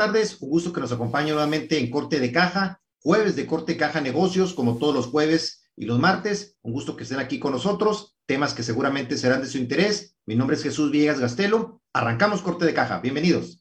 Tardes. Un gusto que nos acompañe nuevamente en Corte de Caja, jueves de Corte Caja Negocios, como todos los jueves y los martes. Un gusto que estén aquí con nosotros. Temas que seguramente serán de su interés. Mi nombre es Jesús Villegas Gastelo. Arrancamos Corte de Caja. Bienvenidos.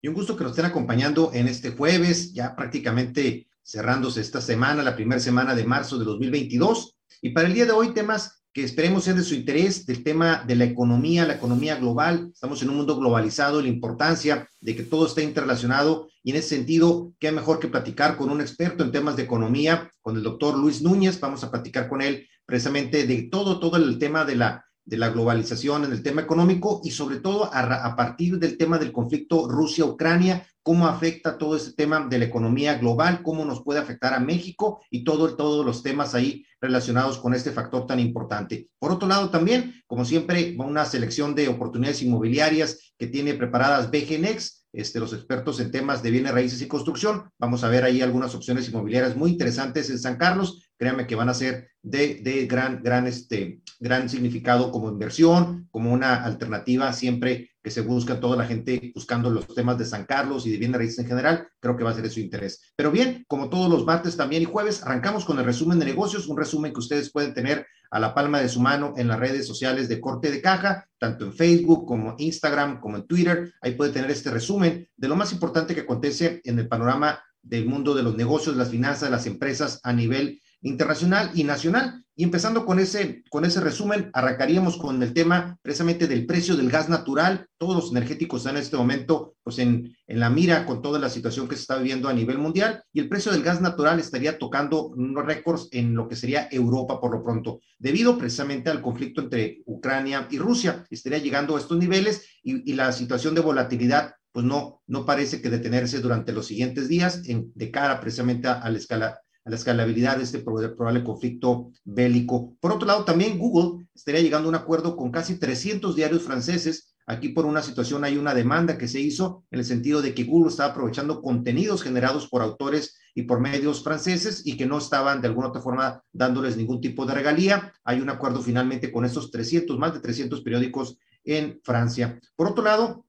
Y un gusto que nos estén acompañando en este jueves, ya prácticamente cerrándose esta semana, la primera semana de marzo de 2022. Y para el día de hoy, temas que esperemos sean de su interés, del tema de la economía, la economía global. Estamos en un mundo globalizado, la importancia de que todo esté interrelacionado. Y en ese sentido, qué mejor que platicar con un experto en temas de economía, con el doctor Luis Núñez. Vamos a platicar con él precisamente de todo, todo el tema de la de la globalización en el tema económico y sobre todo a, partir del tema del conflicto Rusia-Ucrania, cómo afecta todo ese tema de la economía global, cómo nos puede afectar a México y todo, todos los temas ahí relacionados con este factor tan importante. Por otro lado, también, como siempre, una selección de oportunidades inmobiliarias que tiene preparadas BGNex, este, los expertos en temas de bienes raíces y construcción. Vamos a ver ahí algunas opciones inmobiliarias muy interesantes en San Carlos. Créanme que van a ser de, de gran, gran, este, gran significado como inversión, como una alternativa siempre se busca toda la gente buscando los temas de San Carlos y de bienes raíces en general, creo que va a ser de su interés. Pero bien, como todos los martes también y jueves, arrancamos con el resumen de negocios, un resumen que ustedes pueden tener a la palma de su mano en las redes sociales de corte de caja, tanto en Facebook como Instagram, como en Twitter. Ahí puede tener este resumen de lo más importante que acontece en el panorama del mundo de los negocios, las finanzas, las empresas a nivel internacional y nacional. Y empezando con ese, con ese resumen, arrancaríamos con el tema precisamente del precio del gas natural. Todos los energéticos están en este momento pues en, en la mira con toda la situación que se está viviendo a nivel mundial y el precio del gas natural estaría tocando unos récords en lo que sería Europa por lo pronto, debido precisamente al conflicto entre Ucrania y Rusia. Estaría llegando a estos niveles y, y la situación de volatilidad pues no, no parece que detenerse durante los siguientes días en, de cara precisamente a, a la escala la escalabilidad de este probable conflicto bélico. Por otro lado, también Google estaría llegando a un acuerdo con casi 300 diarios franceses. Aquí por una situación hay una demanda que se hizo en el sentido de que Google estaba aprovechando contenidos generados por autores y por medios franceses y que no estaban de alguna otra forma dándoles ningún tipo de regalía. Hay un acuerdo finalmente con estos 300, más de 300 periódicos en Francia. Por otro lado,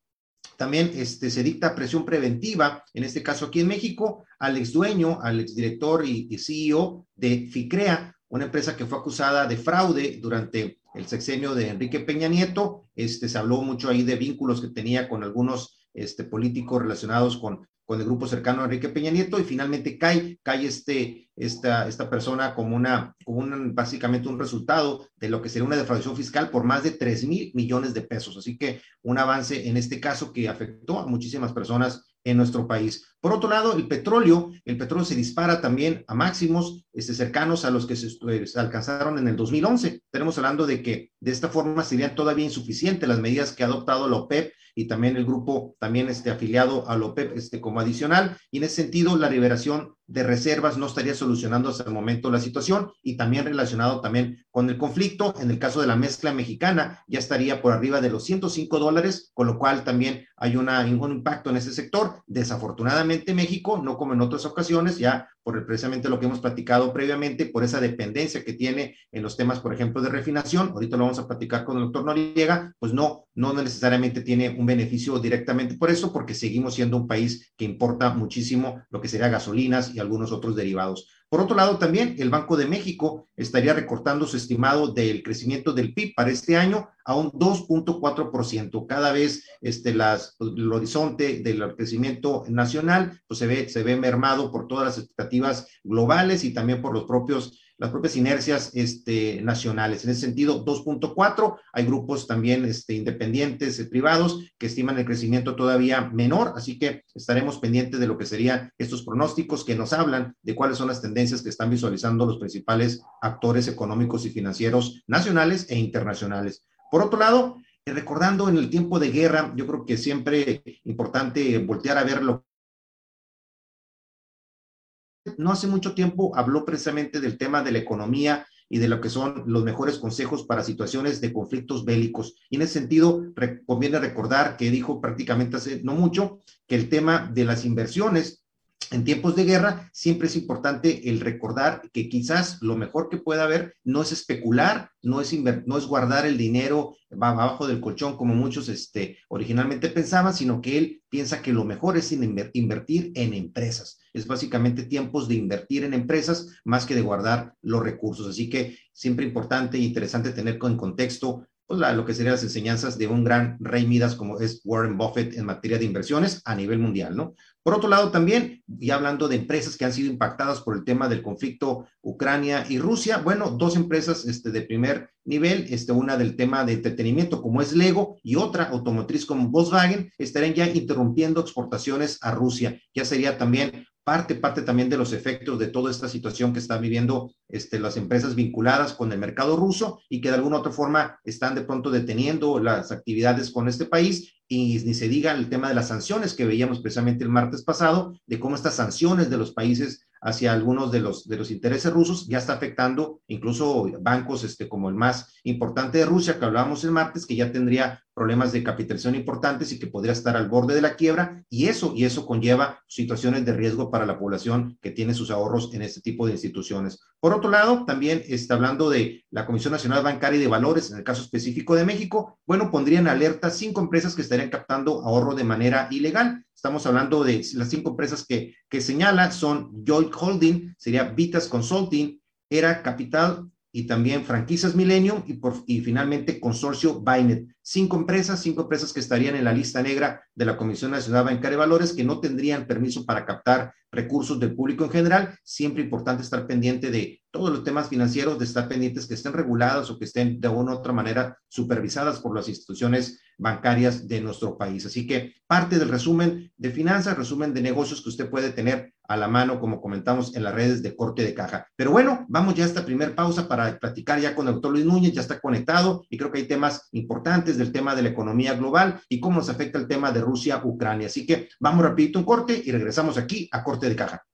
también este, se dicta presión preventiva, en este caso aquí en México, al ex dueño, al ex director y, CEO de FICREA, una empresa que fue acusada de fraude durante el sexenio de Enrique Peña Nieto. Este, se habló mucho ahí de vínculos que tenía con algunos este, políticos relacionados con con el grupo cercano a Enrique Peña Nieto y finalmente cae, cae este, esta, esta persona como, una, básicamente un resultado de lo que sería una defraudación fiscal por más de 3 mil millones de pesos. Así que un avance en este caso que afectó a muchísimas personas en nuestro país. Por otro lado, el petróleo, el petróleo se dispara también a máximos este, cercanos a los que se, se, alcanzaron en el 2011. Tenemos hablando de que de esta forma serían todavía insuficientes las medidas que ha adoptado la OPEP y también el grupo también este, afiliado a la OPEP este, como adicional. Y en ese sentido, la liberación de reservas no estaría solucionando hasta el momento la situación y también relacionado también con el conflicto. En el caso de la mezcla mexicana, ya estaría por arriba de los 105 dólares, con lo cual también hay una, un impacto en ese sector. Desafortunadamente, México, no como en otras ocasiones, ya por precisamente lo que hemos platicado previamente, por esa dependencia que tiene en los temas, por ejemplo, de refinación, ahorita lo vamos a platicar con el doctor Noriega, pues no, no necesariamente tiene un beneficio directamente por eso, porque seguimos siendo un país que importa muchísimo lo que sería gasolinas y algunos otros derivados. Por otro lado, también el Banco de México estaría recortando su estimado del crecimiento del PIB para este año a un 2.4%. Cada vez este, el horizonte del crecimiento nacional pues se, ve, se ve mermado por todas las expectativas globales y también por los propios las propias inercias este, nacionales. En ese sentido, 2.4, hay grupos también este, independientes, eh, privados, que estiman el crecimiento todavía menor, así que estaremos pendientes de lo que serían estos pronósticos que nos hablan de cuáles son las tendencias que están visualizando los principales actores económicos y financieros nacionales e internacionales. Por otro lado, eh, recordando en el tiempo de guerra, yo creo que siempre importante voltear a ver lo no hace mucho tiempo habló precisamente del tema de la economía y de lo que son los mejores consejos para situaciones de conflictos bélicos. Y en ese sentido, conviene recordar que dijo prácticamente hace no mucho que el tema de las inversiones en tiempos de guerra, siempre es importante el recordar que quizás lo mejor que pueda haber no es especular, no es, no es guardar el dinero abajo del colchón como muchos este, originalmente pensaban, sino que él piensa que lo mejor es invertir en empresas. Es básicamente tiempos de invertir en empresas más que de guardar los recursos. Así que siempre importante e interesante tener en contexto pues, lo que serían las enseñanzas de un gran rey Midas como es Warren Buffett en materia de inversiones a nivel mundial, ¿no? Por otro lado, también, y hablando de empresas que han sido impactadas por el tema del conflicto Ucrania y Rusia, bueno, dos empresas este, de primer nivel, este, una del tema de entretenimiento como es Lego y otra automotriz como Volkswagen, estarían ya interrumpiendo exportaciones a Rusia. Ya sería también parte, parte también de los efectos de toda esta situación que están viviendo este, las empresas vinculadas con el mercado ruso y que de alguna otra forma están de pronto deteniendo las actividades con este país y ni se diga el tema de las sanciones que veíamos precisamente el martes pasado, de cómo estas sanciones de los países hacia algunos de los, de los intereses rusos ya está afectando incluso bancos este, como el más importante de Rusia, que hablábamos el martes, que ya tendría problemas de capitalización importantes y que podría estar al borde de la quiebra, y eso, y eso conlleva situaciones de riesgo para la población que tiene sus ahorros en este tipo de instituciones. Por otro lado, también está hablando de la Comisión Nacional Bancaria y de Valores, en el caso específico de México, bueno, pondrían alerta cinco empresas que estarían captando ahorro de manera ilegal. Estamos hablando de las cinco empresas que, que señala, son Joy Holding, sería Vitas Consulting, Era Capital, y también franquicias Millennium y, por, y finalmente consorcio Bainet. Cinco empresas, cinco empresas que estarían en la lista negra de la Comisión Nacional Bancaria de Valores que no tendrían permiso para captar recursos del público en general. Siempre importante estar pendiente de todos los temas financieros, de estar pendientes que estén regulados o que estén de una u otra manera supervisadas por las instituciones bancarias de nuestro país. Así que parte del resumen de finanzas, resumen de negocios que usted puede tener a la mano, como comentamos en las redes de corte de caja. Pero bueno, vamos ya a esta primera pausa para platicar ya con el doctor Luis Núñez, ya está conectado y creo que hay temas importantes del tema de la economía global y cómo nos afecta el tema de Rusia-Ucrania. Así que vamos rapidito un corte y regresamos aquí a corte de caja.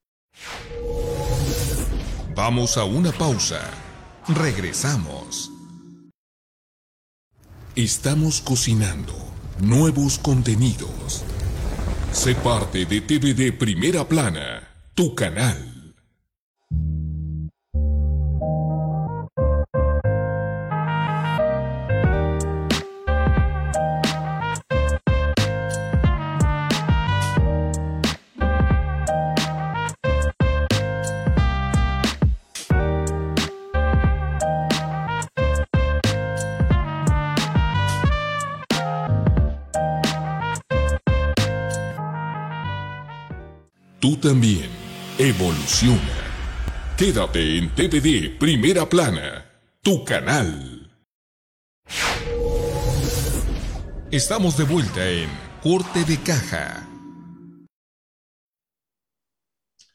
Vamos a una pausa. Regresamos. Estamos cocinando nuevos contenidos. Sé parte de TVD Primera Plana, tu canal. También evoluciona. Quédate en TVD Primera Plana, tu canal. Estamos de vuelta en Corte de Caja.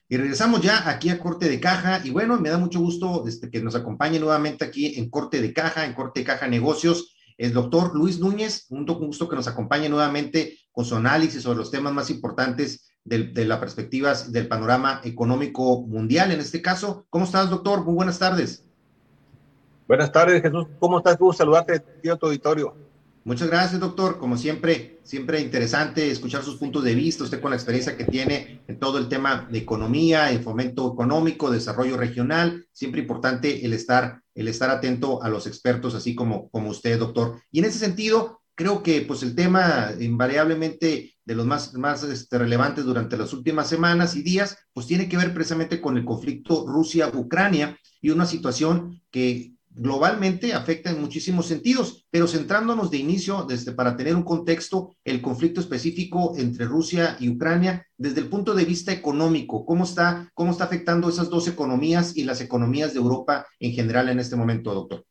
Y regresamos ya aquí a Corte de Caja. Y bueno, me da mucho gusto este, que nos acompañe nuevamente aquí en Corte de Caja, en Corte de Caja Negocios, el doctor Luis Núñez. Un gusto que nos acompañe nuevamente con su análisis sobre los temas más importantes de, la perspectiva del panorama económico mundial en este caso. ¿Cómo estás, doctor? Muy buenas tardes. Buenas tardes, Jesús. ¿Cómo estás? Gusto saludarte, tío, tu auditorio. Muchas gracias, doctor. Como siempre, siempre interesante escuchar sus puntos de vista, usted con la experiencia que tiene en todo el tema de economía, el fomento económico, desarrollo regional, siempre importante el estar, el estar atento a los expertos, así como, como usted, doctor. Y en ese sentido, creo que pues el tema invariablemente de los más, más este, relevantes durante las últimas semanas y días, pues tiene que ver precisamente con el conflicto Rusia-Ucrania y una situación que globalmente afecta en muchísimos sentidos, pero centrándonos de inicio, desde para tener un contexto, el conflicto específico entre Rusia y Ucrania, desde el punto de vista económico, ¿cómo está, cómo está afectando esas dos economías y las economías de Europa en general en este momento, doctor?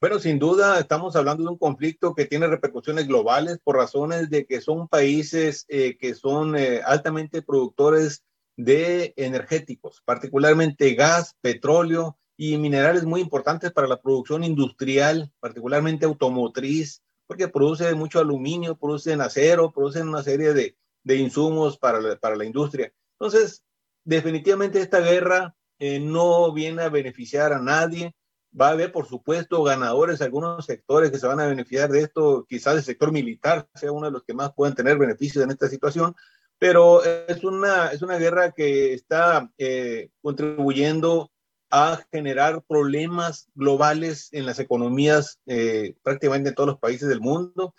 Bueno, sin duda estamos hablando de un conflicto que tiene repercusiones globales por razones de que son países eh, que son eh, altamente productores de energéticos, particularmente gas, petróleo y minerales muy importantes para la producción industrial, particularmente automotriz, porque produce mucho aluminio, producen acero, producen una serie de, de insumos para la, para la industria. Entonces, definitivamente esta guerra eh, no viene a beneficiar a nadie. Va a haber, por supuesto, ganadores, algunos sectores que se van a beneficiar de esto, quizás el sector militar sea uno de los que más puedan tener beneficios en esta situación, pero es una, es una guerra que está eh, contribuyendo a generar problemas globales en las economías eh, prácticamente en todos los países del mundo.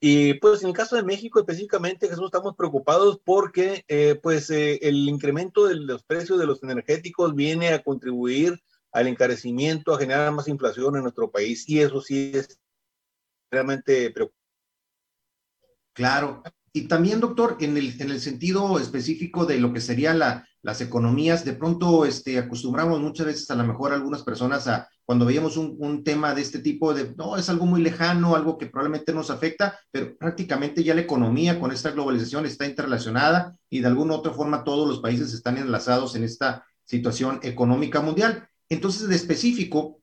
Y pues en el caso de México específicamente, Jesús, estamos preocupados porque eh, pues el incremento de los precios de los energéticos viene a contribuir al encarecimiento, a generar más inflación en nuestro país y eso sí es realmente preocupante. Claro, y también, doctor, en el, en el sentido específico de lo que serían la, las economías, de pronto este, acostumbramos muchas veces a lo mejor algunas personas a, cuando veíamos un, un, tema de este tipo, de, no, es algo muy lejano, algo que probablemente nos afecta, pero prácticamente ya la economía con esta globalización está interrelacionada y de alguna u otra forma todos los países están enlazados en esta situación económica mundial. Entonces, de específico,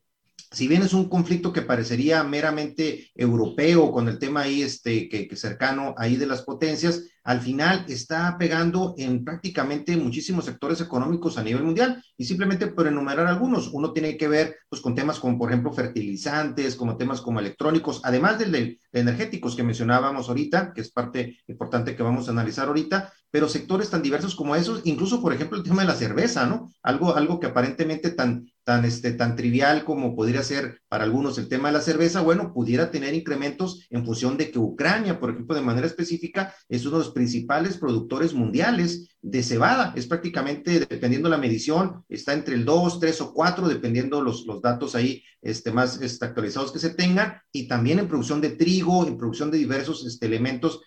si bien es un conflicto que parecería meramente europeo con el tema ahí este, que, cercano ahí de las potencias, al final está pegando en prácticamente muchísimos sectores económicos a nivel mundial. Y simplemente por enumerar algunos, uno tiene que ver pues, con temas como, por ejemplo, fertilizantes, como temas como electrónicos, además de, de energéticos que mencionábamos ahorita, que es parte importante que vamos a analizar ahorita, pero sectores tan diversos como esos, incluso, por ejemplo, el tema de la cerveza, ¿no? Algo, algo que aparentemente tan, tan, este, tan trivial como podría ser para algunos el tema de la cerveza, bueno, pudiera tener incrementos en función de que Ucrania, por ejemplo, de manera específica, es uno de los principales productores mundiales de cebada. Es prácticamente, dependiendo la medición, está entre el 2, 3 o 4, dependiendo los, los datos ahí este, más este, actualizados que se tengan, y también en producción de trigo, en producción de diversos este, elementos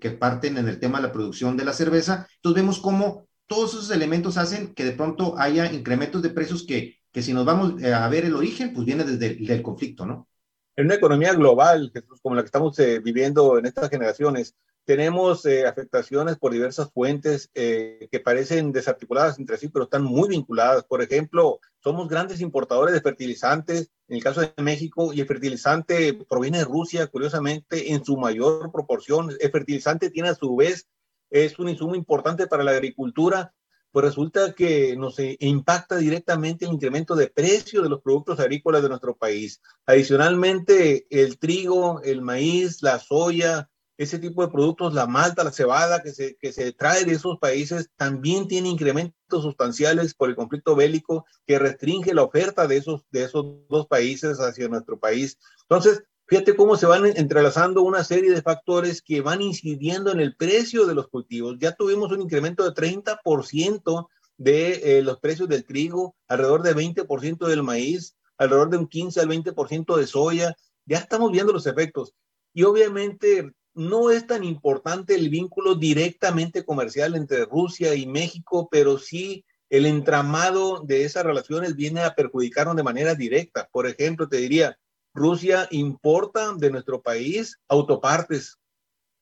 que, parten en el tema de la producción de la cerveza. Entonces vemos cómo todos esos elementos hacen que de pronto haya incrementos de precios que, que si nos vamos eh, a ver el origen, pues viene desde el del conflicto, ¿no? En una economía global, como la que estamos eh, viviendo en estas generaciones, tenemos eh, afectaciones por diversas fuentes eh, que parecen desarticuladas entre sí, pero están muy vinculadas. Por ejemplo, somos grandes importadores de fertilizantes, en el caso de México, y el fertilizante proviene de Rusia, curiosamente, en su mayor proporción. El fertilizante tiene a su vez, es un insumo importante para la agricultura, pues resulta que nos eh, impacta directamente el incremento de precio de los productos agrícolas de nuestro país. Adicionalmente, el trigo, el maíz, la soya, ese tipo de productos, la malta, la cebada que se, que se trae de esos países, también tiene incrementos sustanciales por el conflicto bélico que restringe la oferta de esos, de esos dos países hacia nuestro país. Entonces, fíjate cómo se van entrelazando una serie de factores que van incidiendo en el precio de los cultivos. Ya tuvimos un incremento de 30% de eh, los precios del trigo, alrededor de 20% del maíz, alrededor de un 15 al 20% de soya. Ya estamos viendo los efectos. Y obviamente no es tan importante el vínculo directamente comercial entre Rusia y México, pero sí el entramado de esas relaciones viene a perjudicarnos de manera directa. Por ejemplo, te diría, Rusia importa de nuestro país autopartes,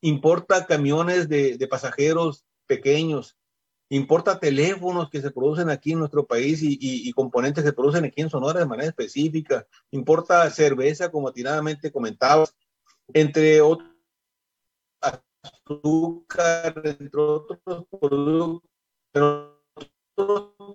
importa camiones de, pasajeros pequeños, importa teléfonos que se producen aquí en nuestro país y, y, y, componentes que se producen aquí en Sonora de manera específica, importa cerveza, como atinadamente comentabas, entre otros azúcar, entre otros productos, pero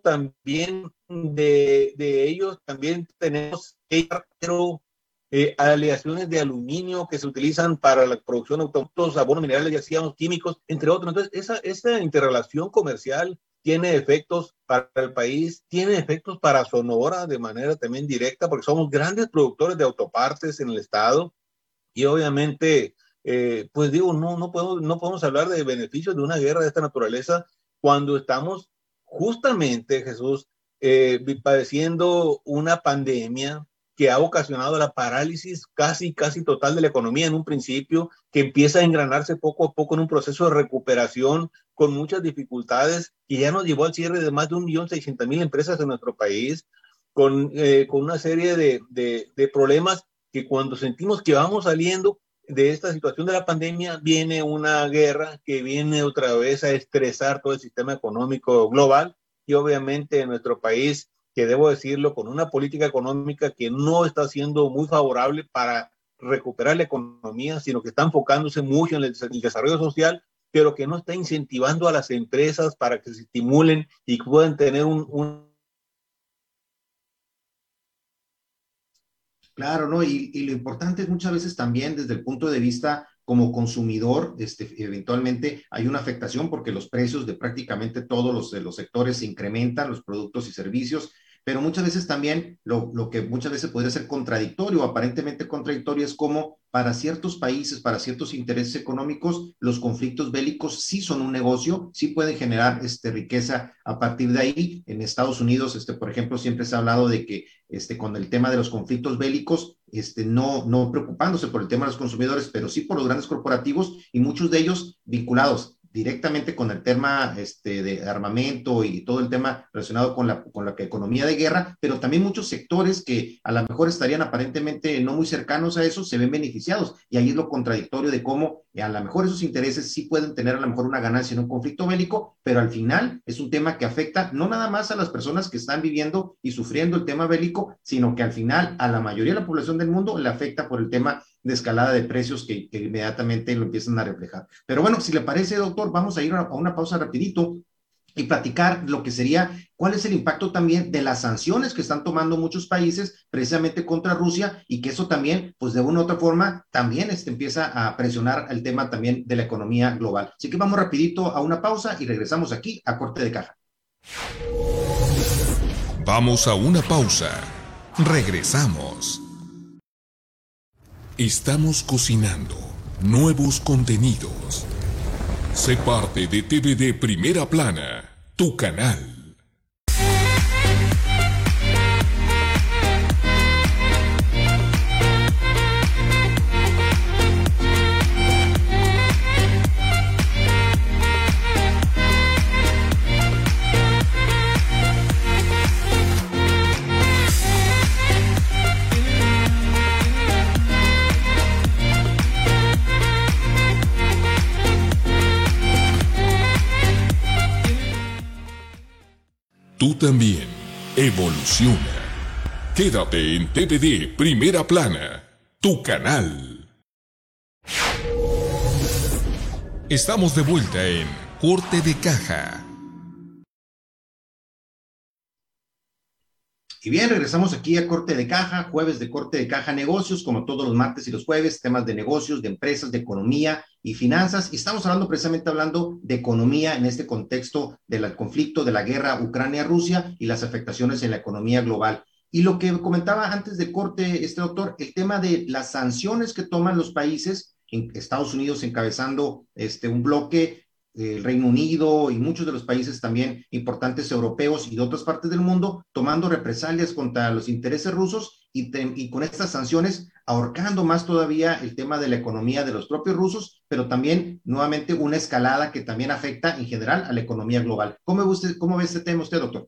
también de, de ellos también tenemos eh, aleaciones de aluminio que se utilizan para la producción de autos, abonos minerales, ya decíamos, químicos, entre otros. Entonces, esa, esa interrelación comercial tiene efectos para el país, tiene efectos para Sonora de manera también directa, porque somos grandes productores de autopartes en el estado y obviamente eh, pues digo, no, no, podemos, no podemos hablar de beneficios de una guerra de esta naturaleza cuando estamos justamente, Jesús, eh, padeciendo una pandemia que ha ocasionado la parálisis casi, casi total de la economía en un principio, que empieza a engranarse poco a poco en un proceso de recuperación con muchas dificultades, que ya nos llevó al cierre de más de un millón seiscientos mil empresas en nuestro país, con, eh, con una serie de, de problemas que cuando sentimos que vamos saliendo, de esta situación de la pandemia viene una guerra que viene otra vez a estresar todo el sistema económico global y obviamente en nuestro país, que debo decirlo, con una política económica que no está siendo muy favorable para recuperar la economía, sino que está enfocándose mucho en el, desarrollo social, pero que no está incentivando a las empresas para que se estimulen y puedan tener un, un Claro, ¿no? Y, lo importante es muchas veces también desde el punto de vista como consumidor, este, eventualmente hay una afectación porque los precios de prácticamente todos los, de los sectores se incrementan, los productos y servicios, pero muchas veces también lo, lo, que muchas veces podría ser contradictorio, aparentemente contradictorio, es como para ciertos países, para ciertos intereses económicos, los conflictos bélicos sí son un negocio, sí pueden generar este, riqueza a partir de ahí. En Estados Unidos, este, por ejemplo, siempre se ha hablado de que este, con el tema de los conflictos bélicos, este, no, no preocupándose por el tema de los consumidores, pero sí por los grandes corporativos y muchos de ellos vinculados directamente con el tema este, de armamento y todo el tema relacionado con la, con la economía de guerra, pero también muchos sectores que a lo mejor estarían aparentemente no muy cercanos a eso se ven beneficiados. Y ahí es lo contradictorio de cómo a lo mejor esos intereses sí pueden tener a lo mejor una ganancia en un conflicto bélico, pero al final es un tema que afecta no nada más a las personas que están viviendo y sufriendo el tema bélico, sino que al final a la mayoría de la población del mundo le afecta por el tema de escalada de precios que, inmediatamente lo empiezan a reflejar. Pero bueno, si le parece, doctor, vamos a ir a una pausa rapidito y platicar lo que sería cuál es el impacto también de las sanciones que están tomando muchos países precisamente contra Rusia y que eso también, pues de una u otra forma, también este, empieza a presionar el tema también de la economía global. Así que vamos rapidito a una pausa y regresamos aquí a corte de caja. Vamos a una pausa. Regresamos. Estamos cocinando nuevos contenidos. Sé parte de TVD Primera Plana, tu canal. Tú también. Evoluciona. Quédate en TVD Primera Plana, tu canal. Estamos de vuelta en Corte de Caja. Y bien, regresamos aquí a Corte de Caja, jueves de Corte de Caja Negocios, como todos los martes y los jueves, temas de negocios, de empresas, de economía y finanzas. Y estamos hablando precisamente hablando de economía en este contexto del conflicto de la guerra Ucrania-Rusia y las afectaciones en la economía global. Y lo que comentaba antes de corte este doctor, el tema de las sanciones que toman los países, Estados Unidos encabezando este, un bloque el Reino Unido y muchos de los países también importantes europeos y de otras partes del mundo tomando represalias contra los intereses rusos y, con estas sanciones ahorcando más todavía el tema de la economía de los propios rusos, pero también nuevamente una escalada que también afecta en general a la economía global. ¿Cómo usted, cómo ve este tema usted, doctor?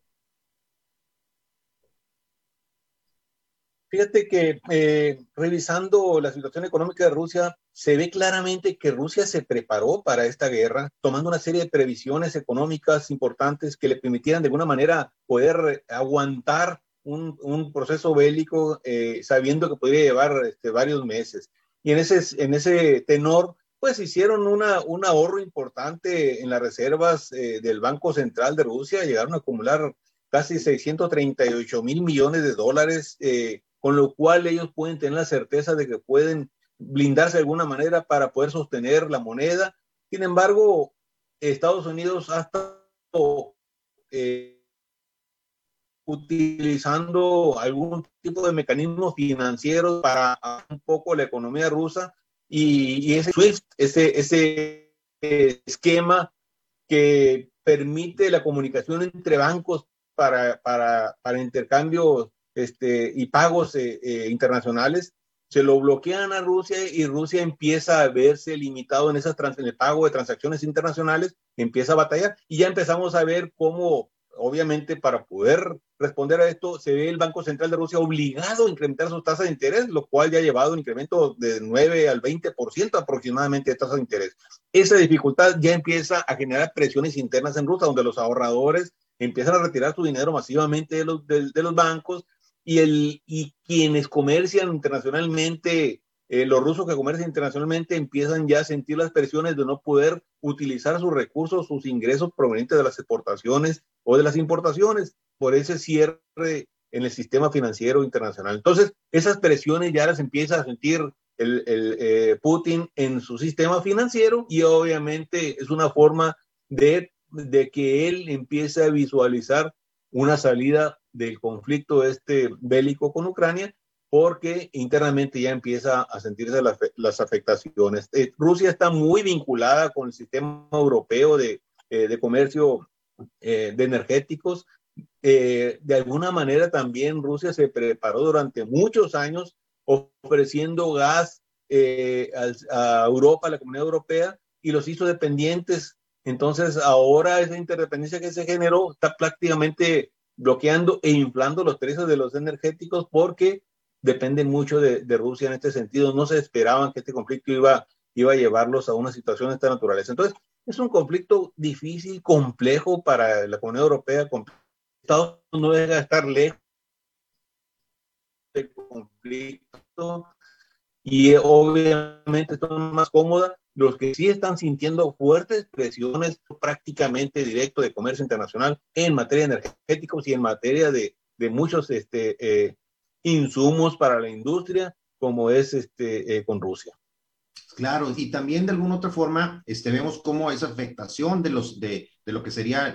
Fíjate que eh, revisando la situación económica de Rusia, se ve claramente que Rusia se preparó para esta guerra, tomando una serie de previsiones económicas importantes que le permitieran de alguna manera poder aguantar un, un proceso bélico, eh, sabiendo que podría llevar este, varios meses. Y en ese, en ese tenor, pues hicieron una, un ahorro importante en las reservas eh, del Banco Central de Rusia, llegaron a acumular casi 638 mil millones de dólares eh, con lo cual ellos pueden tener la certeza de que pueden blindarse de alguna manera para poder sostener la moneda. Sin embargo, Estados Unidos ha estado eh, utilizando algún tipo de mecanismos financieros para un poco la economía rusa y, ese SWIFT, ese, ese esquema que permite la comunicación entre bancos para intercambios este, y pagos eh, eh, internacionales, se lo bloquean a Rusia y Rusia empieza a verse limitado en, esas en el pago de transacciones internacionales, empieza a batallar y ya empezamos a ver cómo, obviamente, para poder responder a esto, se ve el Banco Central de Rusia obligado a incrementar sus tasas de interés, lo cual ya ha llevado un incremento de 9 al 20% aproximadamente de tasas de interés. Esa dificultad ya empieza a generar presiones internas en Rusia, donde los ahorradores empiezan a retirar su dinero masivamente de los bancos, y, el, y quienes comercian internacionalmente, eh, los rusos que comercian internacionalmente empiezan ya a sentir las presiones de no poder utilizar sus recursos, sus ingresos provenientes de las exportaciones o de las importaciones por ese cierre en el sistema financiero internacional. Entonces, esas presiones ya las empieza a sentir el, eh, Putin en su sistema financiero y obviamente es una forma de, de que él empiece a visualizar una salida del conflicto este bélico con Ucrania porque internamente ya empieza a sentirse las, afectaciones. Eh, Rusia está muy vinculada con el sistema europeo de, eh, comercio de energéticos. de alguna manera también Rusia se preparó durante muchos años ofreciendo gas eh, a, Europa, a la comunidad europea, y los hizo dependientes. Entonces, ahora esa interdependencia que se generó está prácticamente bloqueando e inflando los precios de los energéticos porque dependen mucho de, Rusia en este sentido. No se esperaban que este conflicto iba, iba a llevarlos a una situación de esta naturaleza. Entonces, es un conflicto difícil, complejo para la comunidad europea. Estados no debe estar lejos del conflicto y obviamente son más cómodas los que sí están sintiendo fuertes presiones prácticamente directo de comercio internacional en materia de energéticos y en materia de, de muchos este, eh, insumos para la industria, como es este, eh, con Rusia. Claro, y también de alguna otra forma este, vemos cómo esa afectación de, los, de, de lo que serían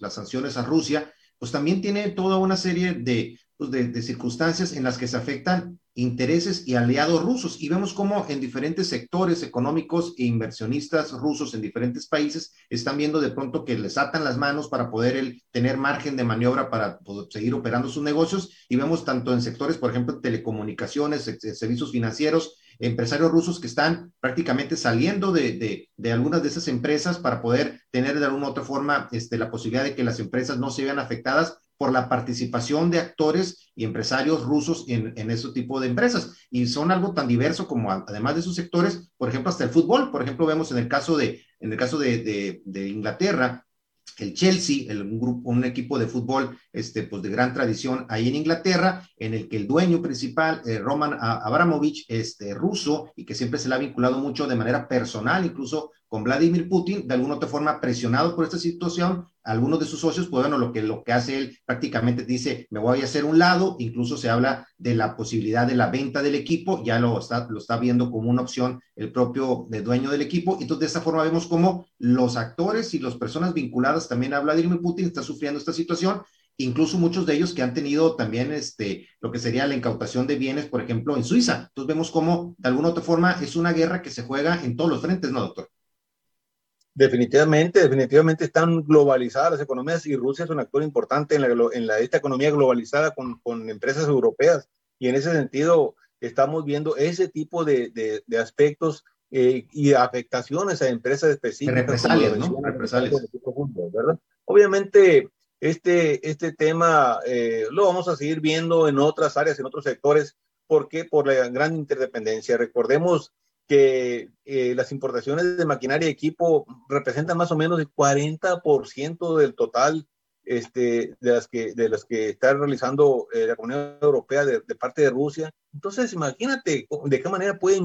las sanciones a Rusia, pues también tiene toda una serie de, pues, de, de circunstancias en las que se afectan intereses y aliados rusos. Y vemos cómo en diferentes sectores económicos e inversionistas rusos en diferentes países están viendo de pronto que les atan las manos para poder el, tener margen de maniobra para seguir operando sus negocios. Y vemos tanto en sectores, por ejemplo, telecomunicaciones, servicios financieros, empresarios rusos que están prácticamente saliendo de, de, de, algunas de esas empresas para poder tener de alguna otra forma este, la posibilidad de que las empresas no se vean afectadas por la participación de actores y empresarios rusos en, en ese tipo de empresas. Y son algo tan diverso como, además de sus sectores, por ejemplo, hasta el fútbol. Por ejemplo, vemos en el caso de, en el caso de, de Inglaterra, el Chelsea, el, un, grupo, un equipo de fútbol este, pues de gran tradición ahí en Inglaterra, en el que el dueño principal, eh, Roman Abramovich, este, ruso, y que siempre se le ha vinculado mucho de manera personal, incluso con Vladimir Putin, de alguna otra forma presionado por esta situación, algunos de sus socios, pues bueno, lo que, lo que hace él prácticamente dice, me voy a hacer un lado, incluso se habla de la posibilidad de la venta del equipo, ya lo está, lo está viendo como una opción el propio de dueño del equipo, entonces de esta forma vemos cómo los actores y las personas vinculadas también a Vladimir Putin están sufriendo esta situación, incluso muchos de ellos que han tenido también este, lo que sería la incautación de bienes, por ejemplo, en Suiza. Entonces vemos cómo de alguna otra forma es una guerra que se juega en todos los frentes, ¿no, doctor? Definitivamente, definitivamente están globalizadas las economías y Rusia es un actor importante en, la, en la, esta economía globalizada con, con, empresas europeas y en ese sentido estamos viendo ese tipo de, de, de aspectos eh, y afectaciones a empresas específicas. Represalias, ¿no? Represalias. ¿verdad? Obviamente este, este tema eh, lo vamos a seguir viendo en otras áreas, en otros sectores, porque por la gran interdependencia. Recordemos que eh, las importaciones de maquinaria y equipo representan más o menos el 40% del total este, de, las que, de las que está realizando eh, la Comunidad Europea de, parte de Rusia. Entonces, imagínate de qué manera puede,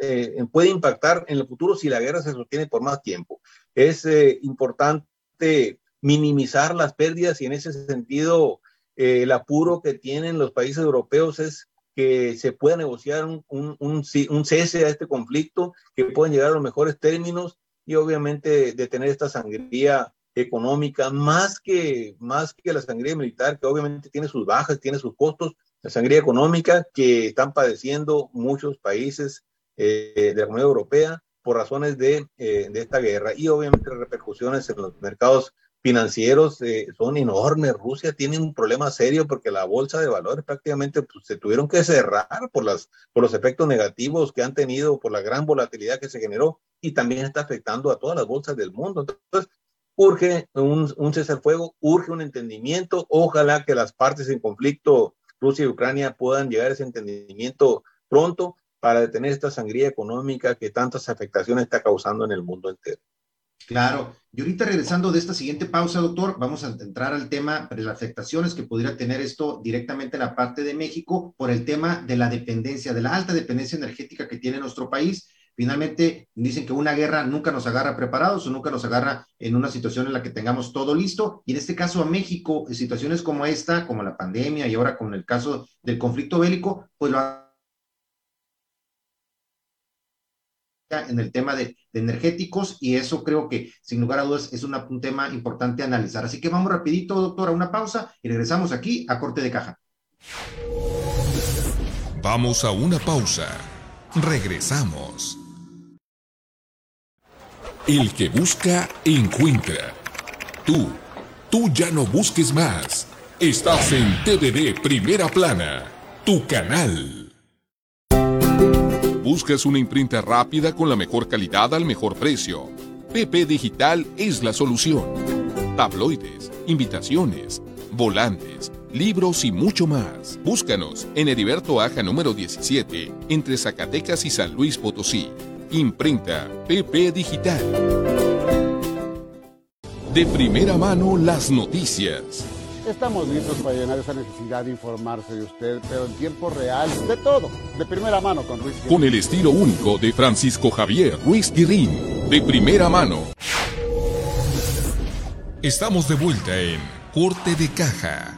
eh, puede impactar en el futuro si la guerra se sostiene por más tiempo. Es importante minimizar las pérdidas y en ese sentido el apuro que tienen los países europeos es que se pueda negociar un, un, cese a este conflicto, que puedan llegar a los mejores términos y obviamente detener esta sangría económica, más que, más que la sangría militar, que obviamente tiene sus bajas, tiene sus costos, la sangría económica que están padeciendo muchos países eh, de la Comunidad Europea por razones de, eh, de esta guerra y obviamente repercusiones en los mercados financieros eh, son enormes. Rusia tiene un problema serio porque la bolsa de valores prácticamente pues, se tuvieron que cerrar por, las, por los efectos negativos que han tenido, por la gran volatilidad que se generó y también está afectando a todas las bolsas del mundo. Entonces, urge un, un cese al fuego, urge un entendimiento. Ojalá que las partes en conflicto, Rusia y Ucrania, puedan llegar a ese entendimiento pronto para detener esta sangría económica que tantas afectaciones está causando en el mundo entero. Claro. Y ahorita regresando de esta siguiente pausa, doctor, vamos a entrar al tema de las afectaciones que pudiera tener esto directamente en la parte de México por el tema de la dependencia, de la alta dependencia energética que tiene nuestro país. Finalmente, dicen que una guerra nunca nos agarra preparados o nunca nos agarra en una situación en la que tengamos todo listo. Y en este caso a México, en situaciones como esta, como la pandemia y ahora con el caso del conflicto bélico, pues lo en el tema de, energéticos y eso creo que sin lugar a dudas es un tema importante a analizar. Así que vamos rapidito, doctor, a una pausa y regresamos aquí a corte de caja. Vamos a una pausa. Regresamos. El que busca, encuentra. Tú, tú ya no busques más. Estás en TVD Primera Plana, tu canal. ¿Buscas una imprenta rápida con la mejor calidad al mejor precio? PP Digital es la solución. Tabloides, invitaciones, volantes, libros y mucho más. Búscanos en Heriberto Aja número 17, entre Zacatecas y San Luis Potosí. Imprenta PP Digital. De primera mano las noticias. Estamos listos para llenar esa necesidad de informarse de usted, pero en tiempo real, de todo, de primera mano con Ruiz Con el estilo único de Francisco Javier Ruiz Guirín, de primera mano. Estamos de vuelta en Corte de Caja.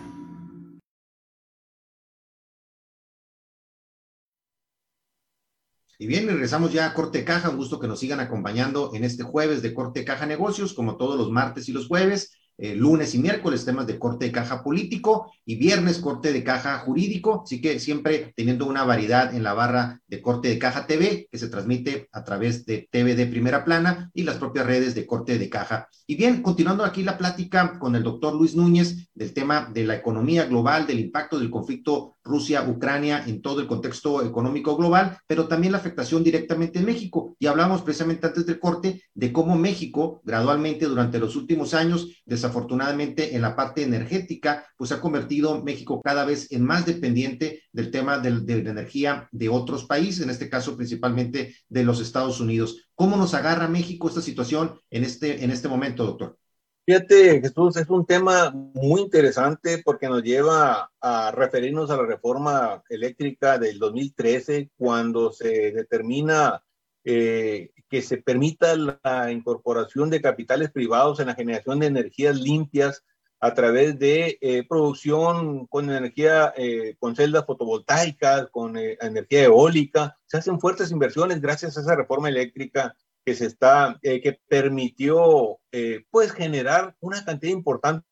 Y bien, regresamos ya a Corte Caja. Un gusto que nos sigan acompañando en este jueves de Corte Caja Negocios, como todos los martes y los jueves. Eh, lunes y miércoles temas de corte de caja político y viernes corte de caja jurídico, así que siempre teniendo una variedad en la barra de corte de caja TV que se transmite a través de TV de primera plana y las propias redes de corte de caja. Y bien, continuando aquí la plática con el doctor Luis Núñez del tema de la economía global, del impacto del conflicto Rusia-Ucrania en todo el contexto económico global, pero también la afectación directamente en México. Y hablamos precisamente antes del corte de cómo México gradualmente durante los últimos años, desafortunadamente en la parte energética, pues ha convertido México cada vez en más dependiente del tema de, la energía de otros países, en este caso principalmente de los Estados Unidos. ¿Cómo nos agarra México esta situación en este, en este momento, doctor? Fíjate, Jesús, es un tema muy interesante porque nos lleva a referirnos a la reforma eléctrica del 2013, cuando se determina eh, que se permita la incorporación de capitales privados en la generación de energías limpias a través de eh, producción con energía, eh, con celdas fotovoltaicas, con energía eólica. Se hacen fuertes inversiones gracias a esa reforma eléctrica que se está, eh, que permitió, eh, pues, generar una cantidad importante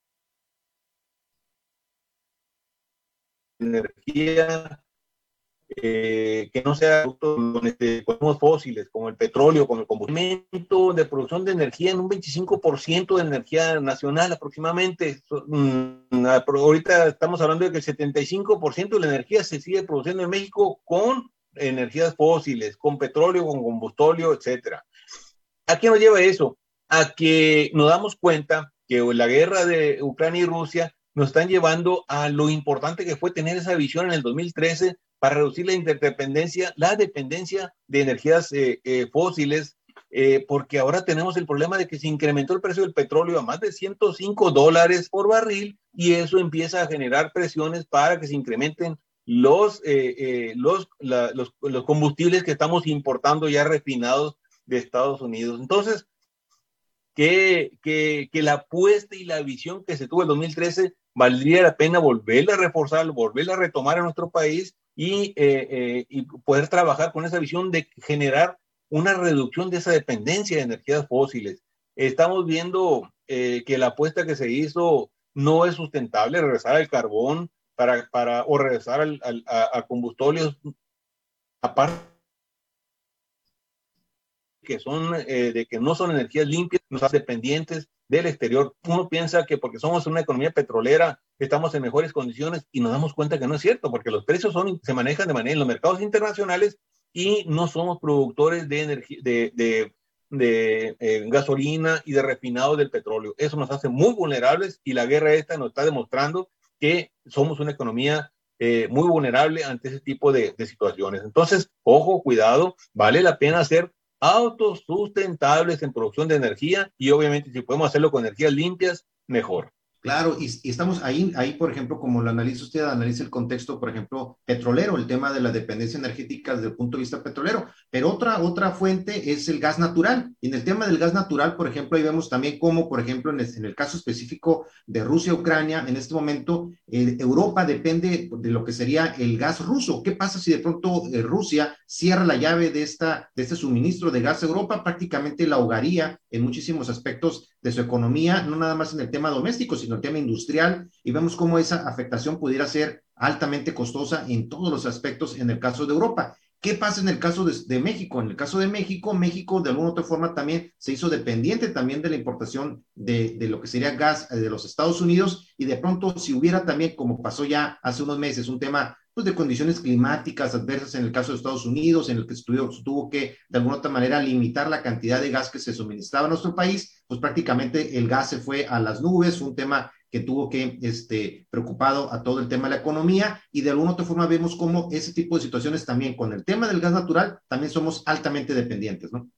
de energía eh, que no sea con, este, con fósiles, como el petróleo, como el combustible, de producción de energía en un 25% de energía nacional aproximadamente. Mm, ahorita estamos hablando de que el 75% de la energía se sigue produciendo en México con energías fósiles, con petróleo, con combustóleo, etcétera. ¿A qué nos lleva eso? A que nos damos cuenta que la guerra de Ucrania y Rusia nos están llevando a lo importante que fue tener esa visión en el 2013 para reducir la interdependencia, la dependencia de energías eh, eh, fósiles, eh, porque ahora tenemos el problema de que se incrementó el precio del petróleo a más de 105 dólares por barril y eso empieza a generar presiones para que se incrementen los, los, los, los combustibles que estamos importando ya refinados de Estados Unidos. Entonces, que, que, la apuesta y la visión que se tuvo en 2013 valdría la pena volverla a reforzar, volverla a retomar en nuestro país y, eh, eh, y poder trabajar con esa visión de generar una reducción de esa dependencia de energías fósiles. Estamos viendo eh, que la apuesta que se hizo no es sustentable, regresar al carbón para, para, o regresar al, al, a, a aparte que son eh, de que no son energías limpias, nos hace dependientes del exterior. Uno piensa que porque somos una economía petrolera estamos en mejores condiciones y nos damos cuenta que no es cierto, porque los precios son, se manejan de manera en los mercados internacionales y no somos productores de energía, de, de, de eh, gasolina y de refinado del petróleo. Eso nos hace muy vulnerables y la guerra esta nos está demostrando que somos una economía eh, muy vulnerable ante ese tipo de, de, situaciones. Entonces, ojo, cuidado, vale la pena hacer autosustentables en producción de energía y obviamente si podemos hacerlo con energías limpias, mejor. Claro, y, estamos ahí, ahí, por ejemplo, como lo analiza usted, analiza el contexto, por ejemplo, petrolero, el tema de la dependencia energética desde el punto de vista petrolero, pero otra, otra fuente es el gas natural. Y en el tema del gas natural, por ejemplo, ahí vemos también cómo, por ejemplo, en el, caso específico de Rusia-Ucrania, en este momento, eh, Europa depende de lo que sería el gas ruso. ¿Qué pasa si de pronto eh, Rusia cierra la llave de, esta, de este suministro de gas a Europa? Prácticamente la ahogaría en muchísimos aspectos de su economía, no nada más en el tema doméstico, sino el tema industrial, y vemos cómo esa afectación pudiera ser altamente costosa en todos los aspectos en el caso de Europa. ¿Qué pasa en el caso de, México? En el caso de México, México de alguna otra forma también se hizo dependiente también de la importación de, de, lo que sería gas eh, de los Estados Unidos y de pronto si hubiera también, como pasó ya hace unos meses, un tema pues, de condiciones climáticas adversas en el caso de Estados Unidos, en el que se tuvo, que de alguna otra manera limitar la cantidad de gas que se suministraba a nuestro país, pues prácticamente el gas se fue a las nubes, un tema que tuvo que, este, preocupado a todo el tema de la economía y de alguna otra forma vemos cómo ese tipo de situaciones también con el tema del gas natural también somos altamente dependientes, ¿no?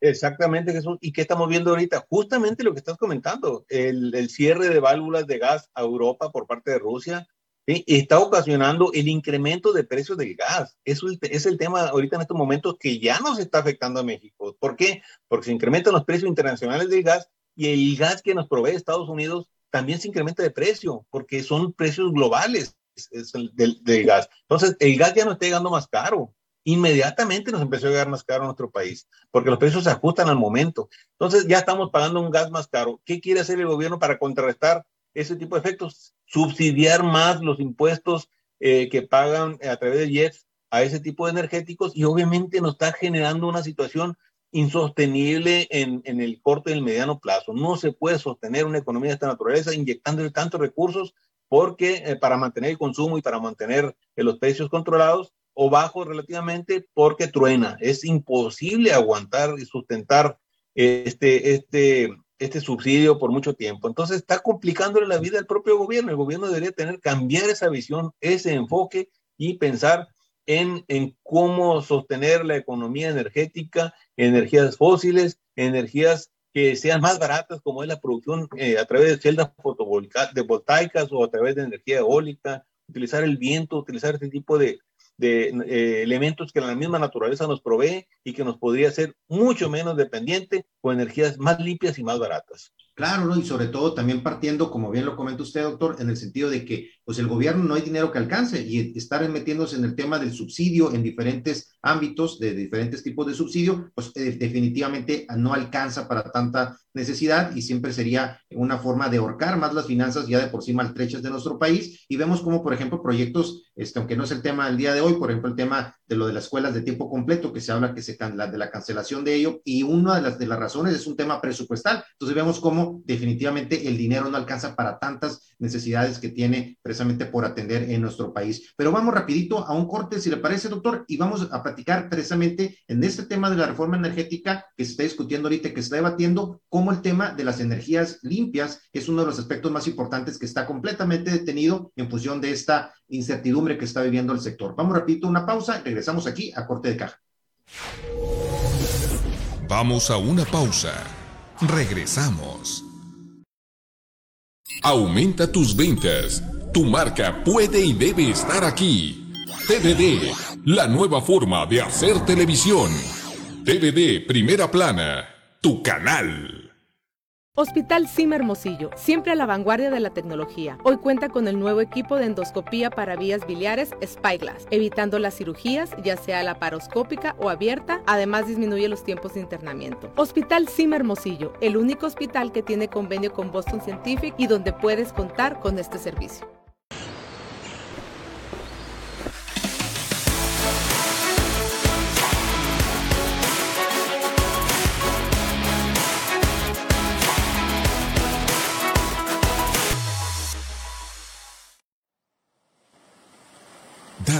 Exactamente, Jesús. ¿Y qué estamos viendo ahorita? Justamente lo que estás comentando, el cierre de válvulas de gas a Europa por parte de Rusia, está ocasionando el incremento de precios del gas. Eso es el tema ahorita en estos momentos que ya nos está afectando a México. ¿Por qué? Porque se incrementan los precios internacionales del gas y el gas que nos provee Estados Unidos también se incrementa de precio porque son precios globales del, del gas. Entonces, el gas ya no está llegando más caro inmediatamente nos empezó a llegar más caro a nuestro país, porque los precios se ajustan al momento. Entonces ya estamos pagando un gas más caro. ¿Qué quiere hacer el gobierno para contrarrestar ese tipo de efectos, subsidiar más los impuestos eh, que pagan a través de JETS a ese tipo de energéticos y obviamente nos está generando una situación insostenible en, en el corto y el mediano plazo. No se puede sostener una economía de esta naturaleza inyectando tantos recursos porque eh, para mantener el consumo y para mantener eh, los precios controlados o bajos relativamente porque truena. Es imposible aguantar y sustentar este, este, este subsidio por mucho tiempo. Entonces está complicándole la vida al propio gobierno. El gobierno debería tener, cambiar esa visión, ese enfoque y pensar en, en cómo sostener la economía energética, energías fósiles, energías que sean más baratas, como es la producción eh, a través de celdas fotovoltaicas o a través de energía eólica, utilizar el viento, utilizar este tipo de, de eh, elementos que la misma naturaleza nos provee y que nos podría hacer mucho menos dependiente con energías más limpias y más baratas. Claro, ¿no? Y sobre todo también partiendo, como bien lo comenta usted, doctor, en el sentido de que pues el gobierno no hay dinero que alcance y estar metiéndose en el tema del subsidio en diferentes ámbitos, de diferentes tipos de subsidio, pues eh, definitivamente no alcanza para tanta necesidad y siempre sería una forma de ahorcar más las finanzas ya de por sí maltrechas de nuestro país. Y vemos como, por ejemplo, proyectos, este, aunque no es el tema del día de hoy, por ejemplo, el tema de lo de las escuelas de tiempo completo, que se habla que se la, de la cancelación de ello, y una de las, de las razones es un tema presupuestal. Entonces vemos cómo definitivamente el dinero no alcanza para tantas necesidades que tiene precisamente por atender en nuestro país. Pero vamos rapidito a un corte, si le parece, doctor, y vamos a platicar precisamente en este tema de la reforma energética que se está discutiendo ahorita, que se está debatiendo, como el tema de las energías limpias es uno de los aspectos más importantes que está completamente detenido en función de esta incertidumbre que está viviendo el sector. Vamos rapidito una pausa, regresamos aquí a corte de caja. Vamos a una pausa. Regresamos. Aumenta tus ventas. Tu marca puede y debe estar aquí. TVD, la nueva forma de hacer televisión. TVD Primera Plana, tu canal. Hospital Sim Hermosillo, siempre a la vanguardia de la tecnología. Hoy cuenta con el nuevo equipo de endoscopía para vías biliares Spyglass, evitando las cirugías, ya sea laparoscópica o abierta, además disminuye los tiempos de internamiento. Hospital Sim Hermosillo, el único hospital que tiene convenio con Boston Scientific y donde puedes contar con este servicio.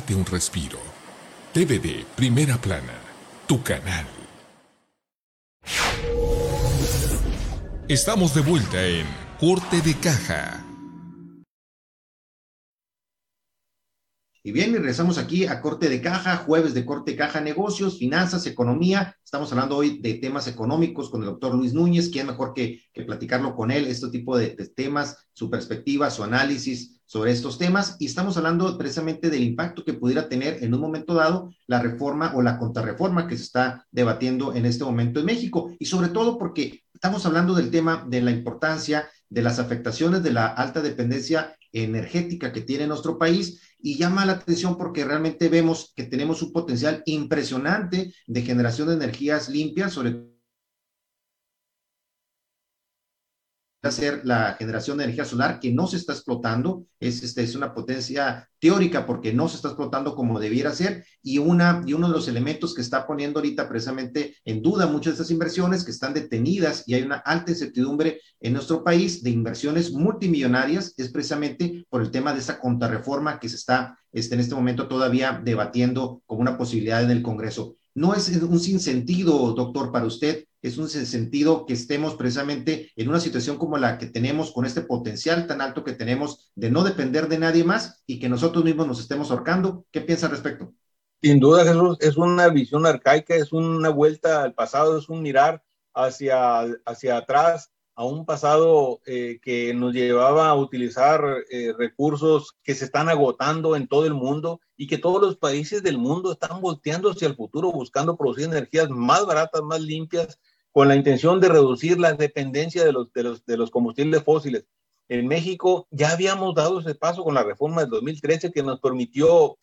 Date un respiro. TVD Primera Plana, tu canal. Estamos de vuelta en Corte de Caja. Y bien, regresamos aquí a Corte de Caja, jueves de Corte de Caja, negocios, finanzas, economía. Estamos hablando hoy de temas económicos con el doctor Luis Núñez. ¿Quién mejor que, platicarlo con él? Este tipo de, de temas, su perspectiva, su análisis sobre estos temas. Y estamos hablando precisamente del impacto que pudiera tener en un momento dado la reforma o la contrarreforma que se está debatiendo en este momento en México. Y sobre todo porque estamos hablando del tema de la importancia de las afectaciones de la alta dependencia energética que tiene nuestro país y llama la atención porque realmente vemos que tenemos un potencial impresionante de generación de energías limpias, sobre hacer la generación de energía solar que no se está explotando, es, este, es una potencia teórica porque no se está explotando como debiera ser y, una, y uno de los elementos que está poniendo ahorita precisamente en duda muchas de estas inversiones que están detenidas y hay una alta incertidumbre en nuestro país de inversiones multimillonarias es precisamente por el tema de esa contrarreforma que se está este, en este momento todavía debatiendo como una posibilidad en el Congreso. No es un sinsentido, doctor, para usted es un sentido que estemos precisamente en una situación como la que tenemos con este potencial tan alto que tenemos de no depender de nadie más y que nosotros mismos nos estemos ahorcando. ¿Qué piensa al respecto? Sin duda, Jesús, es una visión arcaica, es una vuelta al pasado, es un mirar hacia, hacia atrás a un pasado eh, que nos llevaba a utilizar eh, recursos que se están agotando en todo el mundo y que todos los países del mundo están volteando hacia el futuro buscando producir energías más baratas, más limpias, con la intención de reducir la dependencia de los, de los, de los combustibles fósiles. En México ya habíamos dado ese paso con la reforma del 2013 que nos permitió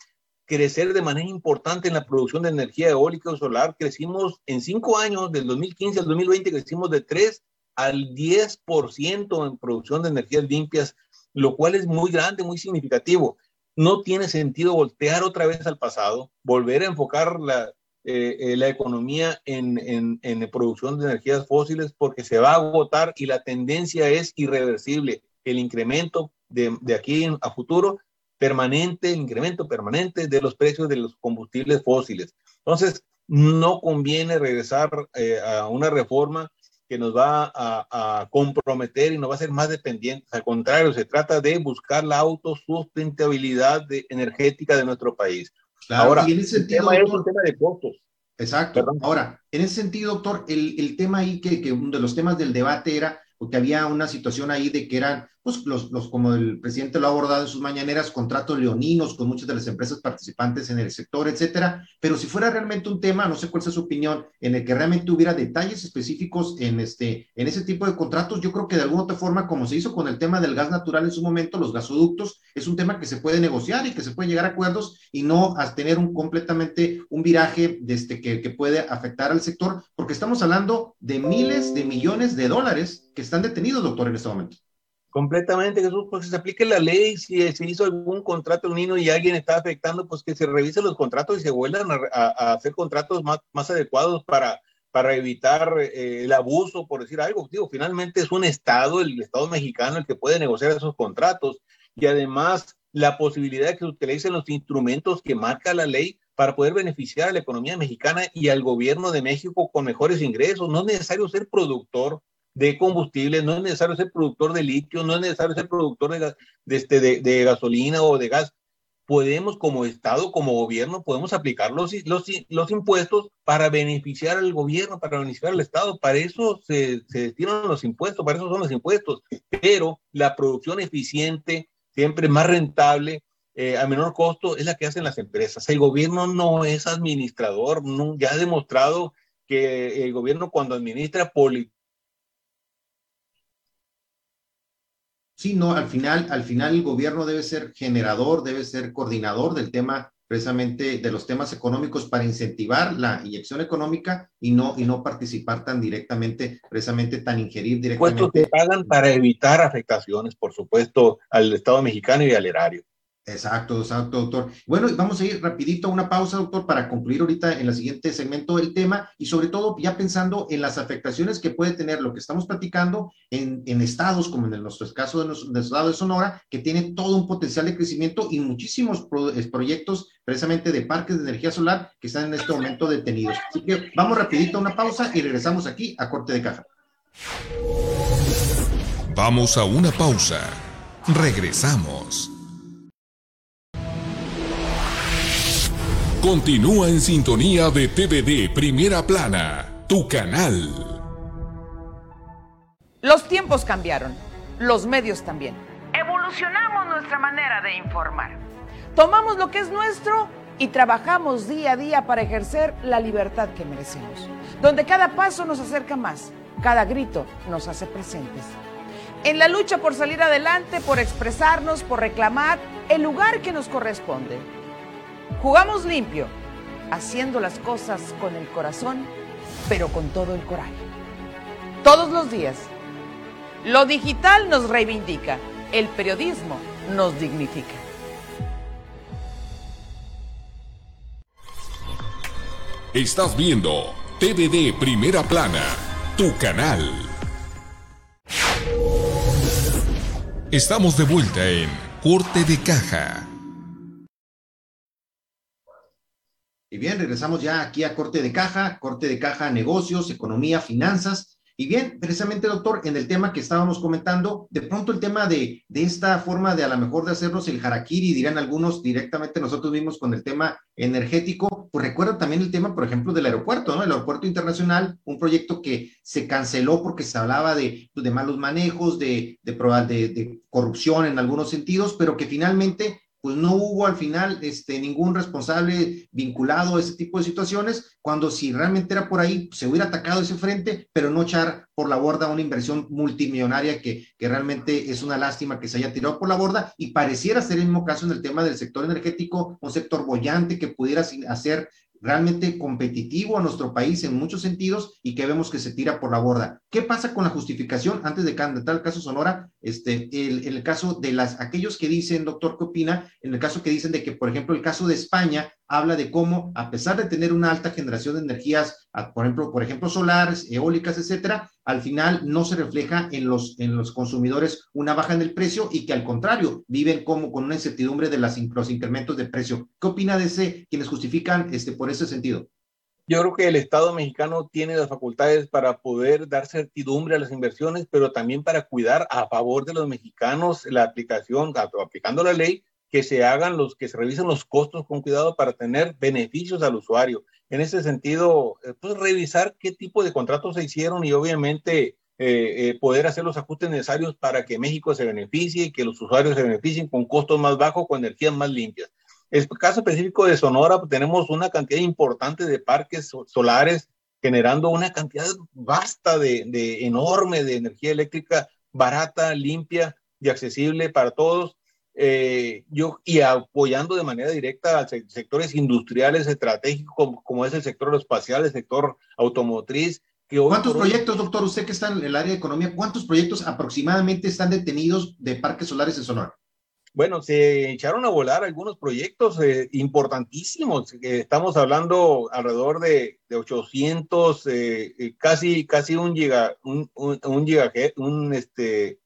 crecer de manera importante en la producción de energía eólica o solar. Crecimos en cinco años, del 2015 al 2020, crecimos de 3 al 10% en producción de energías limpias, lo cual es muy grande, muy significativo. No tiene sentido voltear otra vez al pasado, volver a enfocar la, eh, eh, la economía en, en, en, producción de energías fósiles porque se va a agotar y la tendencia es irreversible. El incremento de, de aquí a futuro permanente, el incremento permanente de los precios de los combustibles fósiles. Entonces, no conviene regresar eh, a una reforma que nos va a, comprometer y nos va a hacer más dependientes. Al contrario, se trata de buscar la autosustentabilidad de, energética de nuestro país. Ahora, y en ese sentido, el tema es un tema de costos. Exacto. Ahora, en ese sentido, doctor, el, el tema ahí que, que, uno de los temas del debate era porque había una situación ahí de que eran, pues, los, los, como el presidente lo ha abordado en sus mañaneras, contratos leoninos con muchas de las empresas participantes en el sector, etcétera. Pero si fuera realmente un tema, no sé cuál sea su opinión, en el que realmente hubiera detalles específicos en, este, en ese tipo de contratos, yo creo que de alguna otra forma, como se hizo con el tema del gas natural en su momento, los gasoductos, es un tema que se puede negociar y que se puede llegar a acuerdos y no a tener un completamente un viraje de este, que, que puede afectar al sector, porque estamos hablando de miles de millones de dólares que están detenidos, doctor, en este momento. Completamente, Jesús, pues se aplique la ley, si se hizo algún contrato niño y alguien está afectando, pues que se revisen los contratos y se vuelvan a, hacer contratos más, más adecuados para, para evitar eh, el abuso, por decir algo. Digo, finalmente es un Estado, el Estado mexicano, el que puede negociar esos contratos y además la posibilidad de que se utilicen los instrumentos que marca la ley para poder beneficiar a la economía mexicana y al gobierno de México con mejores ingresos. No es necesario ser productor, de combustible, no es necesario ser productor de litio, no es necesario ser productor de, de, este, de, gasolina o de gas. Podemos como Estado, como gobierno, podemos aplicar los, los, los, impuestos para beneficiar al gobierno, para beneficiar al Estado. Para eso se, se destinan los impuestos, para eso son los impuestos. Pero la producción eficiente, siempre más rentable, eh, a menor costo, es la que hacen las empresas. El gobierno no es administrador, no, ya ha demostrado que el gobierno cuando administra Sí, no, al final, al final el gobierno debe ser generador, debe ser coordinador del tema precisamente de los temas económicos para incentivar la inyección económica y no, y no participar tan directamente, precisamente tan ingerir directamente. Puestos que pagan para evitar afectaciones, por supuesto, al Estado mexicano y al erario. Exacto, exacto, doctor. Bueno, vamos a ir rapidito a una pausa, doctor, para concluir ahorita en el siguiente segmento el tema y sobre todo ya pensando en las afectaciones que puede tener lo que estamos platicando en, en estados, como en nuestro caso de nuestro, estado de Sonora, que tiene todo un potencial de crecimiento y muchísimos proyectos precisamente de parques de energía solar que están en este momento detenidos. Así que vamos rapidito a una pausa y regresamos aquí a corte de caja. Vamos a una pausa. Regresamos. Continúa en sintonía de TVD Primera Plana, tu canal. Los tiempos cambiaron, los medios también. Evolucionamos nuestra manera de informar. Tomamos lo que es nuestro y trabajamos día a día para ejercer la libertad que merecemos, donde cada paso nos acerca más, cada grito nos hace presentes. En la lucha por salir adelante, por expresarnos, por reclamar el lugar que nos corresponde Jugamos limpio, haciendo las cosas con el corazón, pero con todo el coraje. Todos los días. Lo digital nos reivindica, el periodismo nos dignifica. Estás viendo TVD Primera Plana, tu canal. Estamos de vuelta en Corte de Caja. Y bien, regresamos ya aquí a corte de caja, corte de caja, negocios, economía, finanzas. Y bien, precisamente, doctor, en el tema que estábamos comentando, de pronto el tema de, de esta forma de a lo mejor de hacernos el harakiri, dirán algunos directamente nosotros mismos con el tema energético, pues recuerda también el tema, por ejemplo, del aeropuerto, ¿no? El aeropuerto internacional, un proyecto que se canceló porque se hablaba de, de malos manejos, de, de, de corrupción en algunos sentidos, pero que finalmente pues no hubo al final este, ningún responsable vinculado a ese tipo de situaciones, cuando si realmente era por ahí, se hubiera atacado ese frente, pero no echar por la borda una inversión multimillonaria que, que realmente es una lástima que se haya tirado por la borda y pareciera ser el mismo caso en el tema del sector energético, un sector bollante que pudiera hacer realmente competitivo a nuestro país en muchos sentidos y que vemos que se tira por la borda. ¿Qué pasa con la justificación? Antes de el caso Sonora, este, el, el caso de las, aquellos que dicen, doctor, ¿qué opina? En el caso que dicen de que, por ejemplo, el caso de España habla de cómo, a pesar de tener una alta generación de energías, por ejemplo, por ejemplo, solares, eólicas, etcétera, al final no se refleja en los, en los consumidores una baja en el precio y que al contrario, viven como con una incertidumbre de los incrementos de precio. ¿Qué opina de ese, quienes justifican este, por ese sentido? Yo creo que el Estado mexicano tiene las facultades para poder dar certidumbre a las inversiones, pero también para cuidar a favor de los mexicanos la aplicación, aplicando la ley, que se hagan los, que se revisen los costos con cuidado para tener beneficios al usuario. En ese sentido, eh, pues revisar qué tipo de contratos se hicieron y obviamente eh, eh, poder hacer los ajustes necesarios para que México se beneficie y que los usuarios se beneficien con costos más bajos, con energías más limpias. En el caso específico de Sonora, pues, tenemos una cantidad importante de parques solares generando una cantidad vasta de, de enorme de energía eléctrica barata, limpia y accesible para todos eh, yo, y apoyando de manera directa a sectores industriales estratégicos como, es el sector espacial, el sector automotriz. Que ¿Cuántos proyectos, doctor, usted que está en el área de economía, cuántos proyectos aproximadamente están detenidos de parques solares en Sonora? Bueno, se echaron a volar algunos proyectos eh, importantísimos. estamos hablando alrededor de, de 800, eh, casi, casi un giga, un, un, un, giga, un este,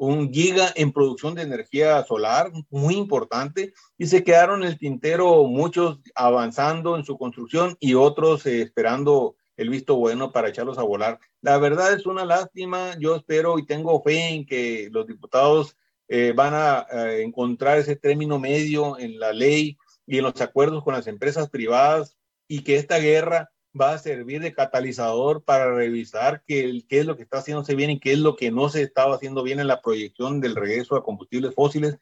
un giga en producción de energía solar, muy importante, y se quedaron en el tintero muchos avanzando en su construcción y otros eh, esperando el visto bueno para echarlos a volar. La verdad es una lástima, yo espero y tengo fe en que los diputados eh, van a encontrar ese término medio en la ley y en los acuerdos con las empresas privadas y que esta guerra va a servir de catalizador para revisar qué, qué es lo que está haciéndose bien y qué es lo que no se estaba haciendo bien en la proyección del regreso a combustibles fósiles,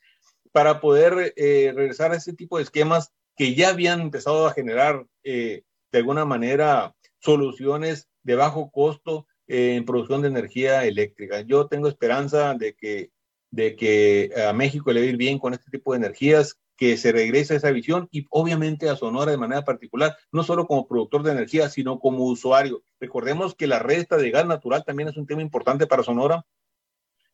para poder eh, regresar a ese tipo de esquemas que ya habían empezado a generar eh, de alguna manera soluciones de bajo costo eh, en producción de energía eléctrica. Yo tengo esperanza de que, de que a México le va a ir bien con este tipo de energías que se regrese a esa visión y obviamente a Sonora de manera particular, no solo como productor de energía, sino como usuario. Recordemos que la resta de gas natural también es un tema importante para Sonora.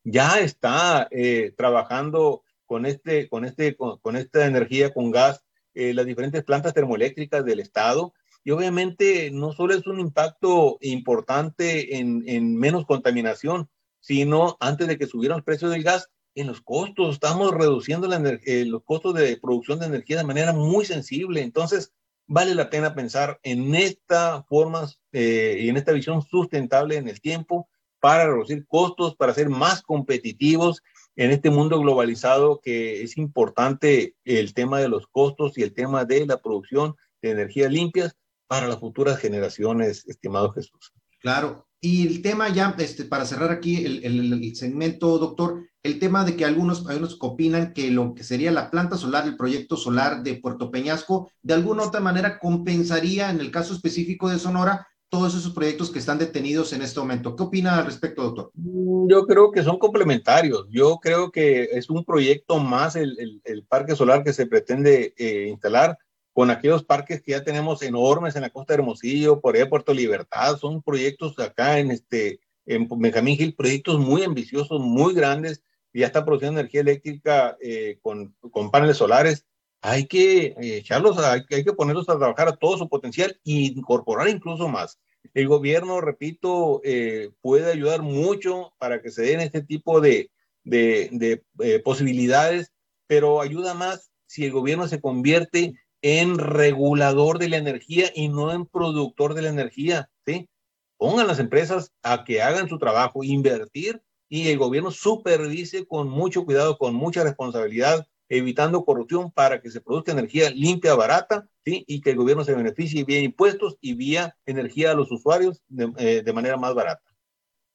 Ya está eh, trabajando con, este, con, este, con, esta energía, con gas, eh, las diferentes plantas termoeléctricas del estado. Y obviamente no solo es un impacto importante en, en menos contaminación, sino antes de que subieran los precios del gas, en los costos, estamos reduciendo eh, los costos de producción de energía de manera muy sensible. Entonces, vale la pena pensar en esta forma eh, y en esta visión sustentable en el tiempo para reducir costos, para ser más competitivos en este mundo globalizado que es importante el tema de los costos y el tema de la producción de energías limpias para las futuras generaciones, estimado Jesús. Claro. Y el tema ya, este, para cerrar aquí el, segmento, doctor, el tema de que algunos, algunos opinan que lo que sería la planta solar, el proyecto solar de Puerto Peñasco, de alguna otra manera compensaría, en el caso específico de Sonora, todos esos proyectos que están detenidos en este momento. ¿Qué opina al respecto, doctor? Mm, yo creo que son complementarios. Yo creo que es un proyecto más el, el, parque solar que se pretende eh, instalar con aquellos parques que ya tenemos enormes en la costa de Hermosillo, por ahí Puerto Libertad, son proyectos acá en este en Benjamín Gil, proyectos muy ambiciosos, muy grandes, ya está produciendo energía eléctrica eh, con, con, paneles solares. Hay que eh, echarlos, hay, hay, que ponerlos a trabajar a todo su potencial e incorporar incluso más. El gobierno, repito, eh, puede ayudar mucho para que se den este tipo de, de, de posibilidades, pero ayuda más si el gobierno se convierte en regulador de la energía y no en productor de la energía, ¿sí? Pongan las empresas a que hagan su trabajo, invertir y el gobierno supervise con mucho cuidado, con mucha responsabilidad, evitando corrupción para que se produzca energía limpia, barata, ¿sí? Y que el gobierno se beneficie vía impuestos y vía energía a los usuarios de, eh, de manera más barata.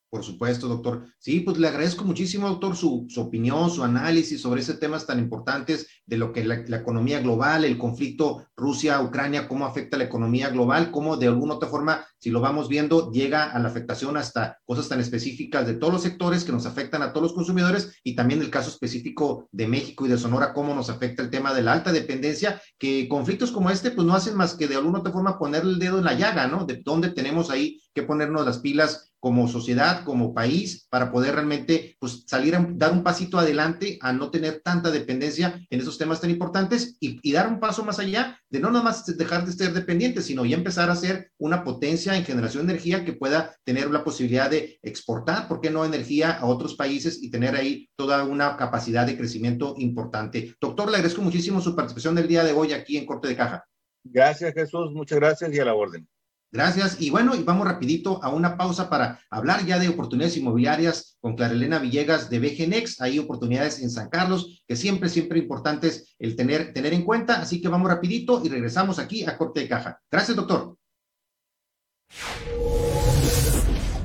Por supuesto, doctor. Sí, pues le agradezco muchísimo, doctor, su, su opinión, su análisis sobre ese temas tan importantes de lo que la, la economía global, el conflicto Rusia-Ucrania, cómo afecta la economía global, cómo de alguna otra forma, si lo vamos viendo, llega a la afectación hasta cosas tan específicas de todos los sectores que nos afectan a todos los consumidores y también el caso específico de México y de Sonora, cómo nos afecta el tema de la alta dependencia, que conflictos como este, pues no hacen más que de alguna otra forma poner el dedo en la llaga, ¿no? De dónde tenemos ahí que ponernos las pilas como sociedad, como país, para poder realmente pues, salir a dar un pasito adelante a no tener tanta dependencia en esos temas tan importantes y, y, dar un paso más allá de no nada más dejar de ser dependientes, sino ya empezar a ser una potencia en generación de energía que pueda tener la posibilidad de exportar, ¿por qué no energía a otros países y tener ahí toda una capacidad de crecimiento importante? Doctor, le agradezco muchísimo su participación del día de hoy aquí en Corte de Caja. Gracias, Jesús. Muchas gracias y a la orden. Gracias. Y bueno, y vamos rapidito a una pausa para hablar ya de oportunidades inmobiliarias con Clarelena Villegas de BGNex. Hay oportunidades en San Carlos que siempre, siempre importantes el tener, tener en cuenta. Así que vamos rapidito y regresamos aquí a Corte de Caja. Gracias, doctor.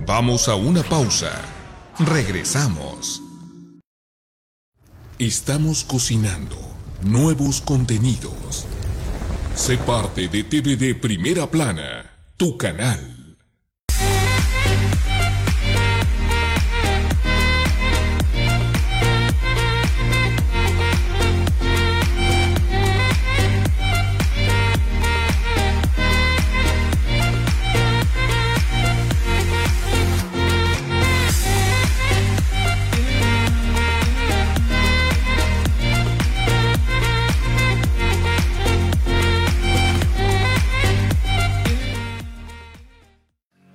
Vamos a una pausa. Regresamos. Estamos cocinando nuevos contenidos. Sé parte de TVD Primera Plana tu canal.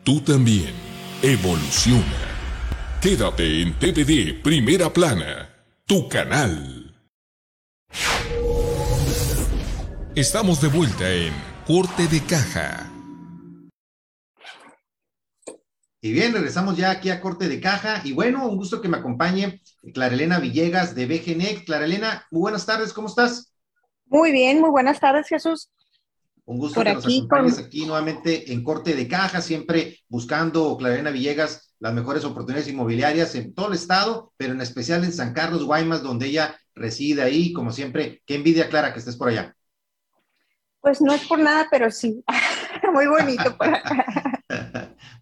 Tú también evoluciona. Quédate en TVD Primera Plana, tu canal. Estamos de vuelta en Corte de Caja. Y bien, regresamos ya aquí a Corte de Caja. Y bueno, un gusto que me acompañe Clarelena Villegas de BGNEC. Clarelena, muy buenas tardes, ¿cómo estás? Muy bien, muy buenas tardes, Jesús. Un gusto que nos acompañes aquí nuevamente en Corte de Caja, siempre buscando, Clarena Villegas, las mejores oportunidades inmobiliarias en todo el estado, pero en especial en San Carlos, Guaymas, donde ella reside ahí, como siempre. Qué envidia, Clara, que estés por allá. Pues no es por nada, pero sí, muy bonito por acá.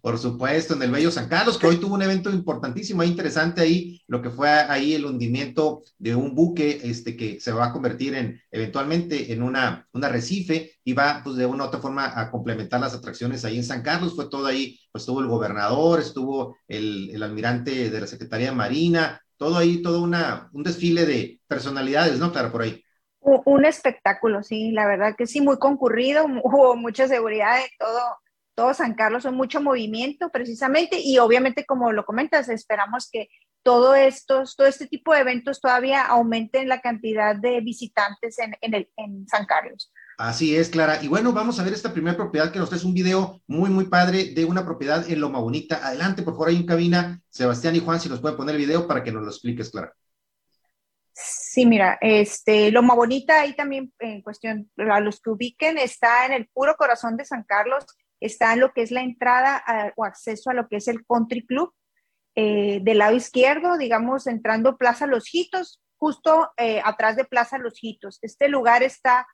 Por supuesto, en el Bello San Carlos, que hoy tuvo un evento importantísimo, interesante ahí, lo que fue ahí el hundimiento de un buque este, que se va a convertir en eventualmente en una, un arrecife y va pues de una u otra forma a complementar las atracciones ahí en San Carlos, fue todo ahí, pues estuvo el gobernador, estuvo el, el almirante de la Secretaría de Marina, todo ahí, todo una, un desfile de personalidades, ¿no? Claro, por ahí. Un espectáculo, sí, la verdad que sí, muy concurrido, hubo mucha seguridad y todo todo San Carlos son mucho movimiento precisamente y obviamente como lo comentas, esperamos que todo estos, todo este tipo de eventos todavía aumenten la cantidad de visitantes en, en, el, en San Carlos. Así es, Clara. Y bueno, vamos a ver esta primera propiedad que nos trae un video muy, muy padre de una propiedad en Loma Bonita. Adelante, por favor, ahí en cabina, Sebastián y Juan, si nos pueden poner el video para que nos lo expliques, Clara. Sí Sí, mira, este, Loma Bonita ahí también en cuestión, a los que ubiquen, está en el puro corazón de San Carlos, está en lo que es la entrada o acceso a lo que es el Country Club, eh, del lado izquierdo, digamos, entrando Plaza Los Jitos, justo eh, atrás de Plaza Los Jitos. Este lugar está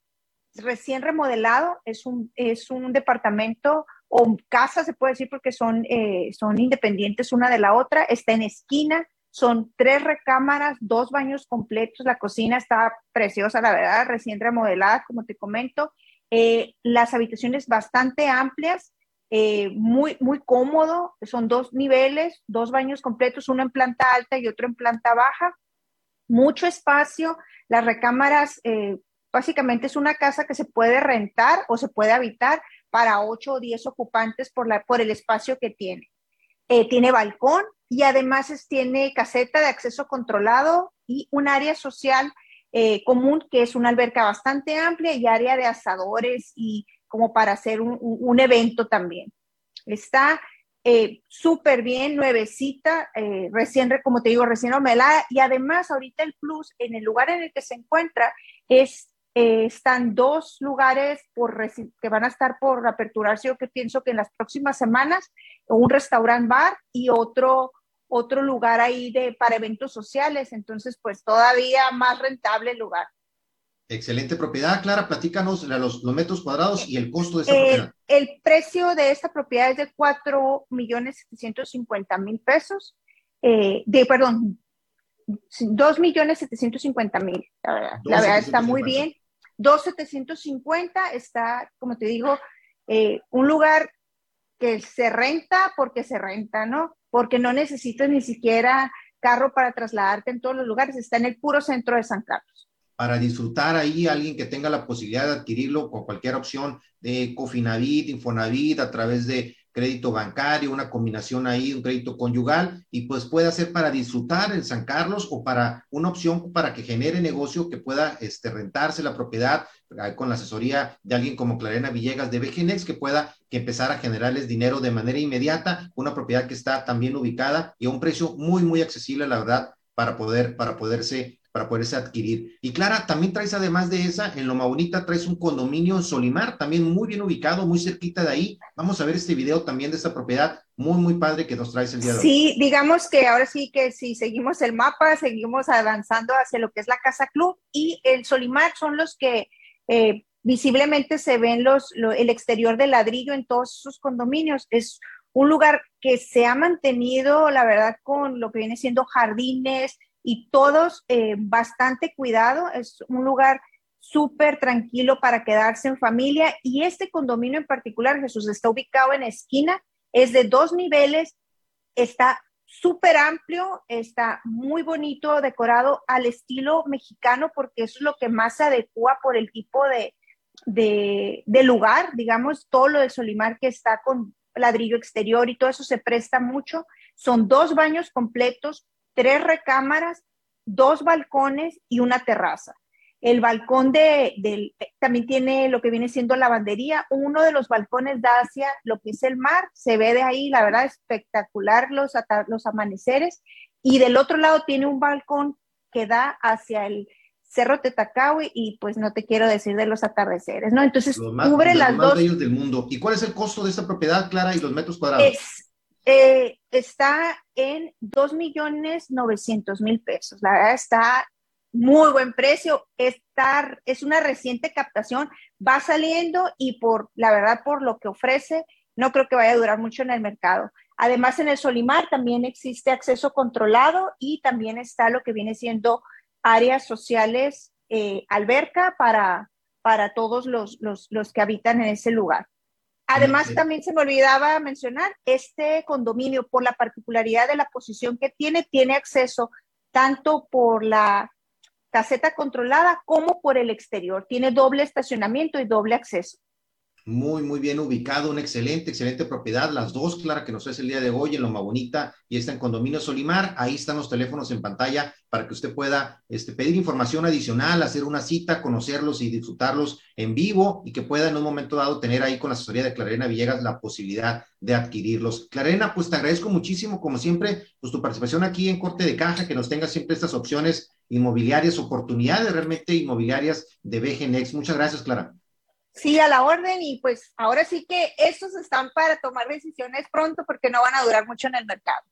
recién remodelado, es un, es un departamento o casa, se puede decir, porque son, eh, son independientes una de la otra, está en esquina, son tres recámaras, dos baños completos, la cocina está preciosa, la verdad, recién remodelada, como te comento. Eh, las habitaciones bastante amplias, eh, muy, muy cómodo, son dos niveles, dos baños completos, uno en planta alta y otro en planta baja, mucho espacio, las recámaras, eh, básicamente es una casa que se puede rentar o se puede habitar para ocho o diez ocupantes por, la, por el espacio que tiene. tiene balcón, y además tiene caseta de acceso controlado y un área social eh, común que es una alberca bastante amplia y área de asadores y como para hacer un, evento también. Está eh, súper bien, nuevecita, eh, recién, como te digo, recién omelada y además ahorita el plus en el lugar en el que se encuentra es están dos lugares por, que van a estar por aperturarse, yo que pienso que en las próximas semanas, un restaurant bar y otro otro lugar ahí de, para eventos sociales, entonces pues todavía más rentable el lugar. Excelente propiedad, Clara, platícanos los, los metros cuadrados y el costo de esta propiedad. El precio de esta propiedad es de 4 millones 750 mil pesos, eh, de, perdón, 2 millones 750 mil, la verdad, la verdad está muy bien. 2,750 está, como te digo, eh, un lugar que se renta porque se renta, ¿no? Porque no necesitas ni siquiera carro para trasladarte en todos los lugares, está en el puro centro de San Carlos. Para disfrutar ahí, alguien que tenga la posibilidad de adquirirlo con cualquier opción de Cofinavit, Infonavit, a través de crédito bancario, una combinación ahí, un crédito conyugal, y pues puede ser para disfrutar en San Carlos o para una opción para que genere negocio que pueda este, rentarse la propiedad con la asesoría de alguien como Clarena Villegas de BGNex, que pueda que empezar a generarles dinero de manera inmediata, una propiedad que está también ubicada y a un precio muy, muy accesible, la verdad, para poder, para poderse para poderse adquirir. Y Clara, también traes además de esa, en Loma Bonita traes un condominio en Solimar, también muy bien ubicado, muy cerquita de ahí. Vamos a ver este video también de esta propiedad, muy, muy padre que nos traes el día de hoy. Sí, digamos que ahora sí que si seguimos el mapa, seguimos avanzando hacia lo que es la Casa Club y el Solimar son los que eh, visiblemente se ven los, el exterior del ladrillo en todos sus condominios. Es un lugar que se ha mantenido, la verdad, con lo que viene siendo jardines, y todos eh, bastante cuidado. Es un lugar súper tranquilo para quedarse en familia y este condominio en particular, Jesús, está ubicado en esquina, es de dos niveles, está súper amplio, está muy bonito, decorado al estilo mexicano porque eso es lo que más se adecua por el tipo de, de lugar, digamos, todo lo del Solimar que está con ladrillo exterior y todo eso se presta mucho. Son dos baños completos, tres recámaras, dos balcones y una terraza. El balcón de, del, también tiene lo que viene siendo lavandería. Uno de los balcones da hacia lo que es el mar. Se ve de ahí, la verdad, espectacular los, los amaneceres. Y del otro lado tiene un balcón que da hacia el Cerro Tetacawi y pues no te quiero decir de los atardeceres, ¿no? Entonces cubre las dos. del mundo. ¿Y cuál es el costo de esta propiedad, Clara, y los metros cuadrados? Eh, está en 2 millones 900 mil pesos. La verdad está muy buen precio. Está, es una reciente captación. Va saliendo y por, la verdad, por lo que ofrece, no creo que vaya a durar mucho en el mercado. Además, en el Solimar también existe acceso controlado y también está lo que viene siendo áreas sociales, eh, alberca para, para todos los, los, los que habitan en ese lugar. Además, también se me olvidaba mencionar, este condominio, por la particularidad de la posición que tiene, tiene acceso tanto por la caseta controlada como por el exterior. Tiene doble estacionamiento y doble acceso muy, muy bien ubicado, una excelente, excelente propiedad. Las dos, Clara, que nos es el día de hoy en Loma Bonita y está en Condominio Solimar. Ahí están los teléfonos en pantalla para que usted pueda este, pedir información adicional, hacer una cita, conocerlos y disfrutarlos en vivo y que pueda en un momento dado tener ahí con la asesoría de Clarena Villegas la posibilidad de adquirirlos. Clarena, pues te agradezco muchísimo, como siempre, pues tu participación aquí en Corte de Caja, que nos tenga siempre estas opciones inmobiliarias, oportunidades realmente inmobiliarias de BGNX. Muchas gracias, Clara. Sí, a la orden y pues ahora sí que estos están para tomar decisiones pronto porque no van a durar mucho en el mercado.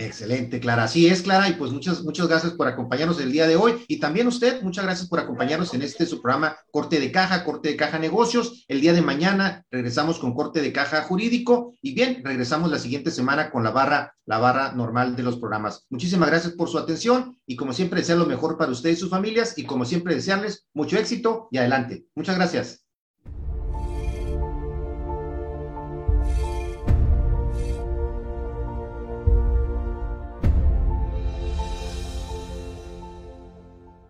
Excelente, Clara. Así es, Clara, y pues muchas, muchas gracias por acompañarnos el día de hoy. Y también usted, muchas gracias por acompañarnos en este su programa Corte de Caja, Corte de Caja Negocios. El día de mañana regresamos con Corte de Caja Jurídico y bien, regresamos la siguiente semana con la barra, la barra normal de los programas. Muchísimas gracias por su atención y como siempre, deseo lo mejor para usted y sus familias y como siempre, desearles mucho éxito y adelante. Muchas gracias.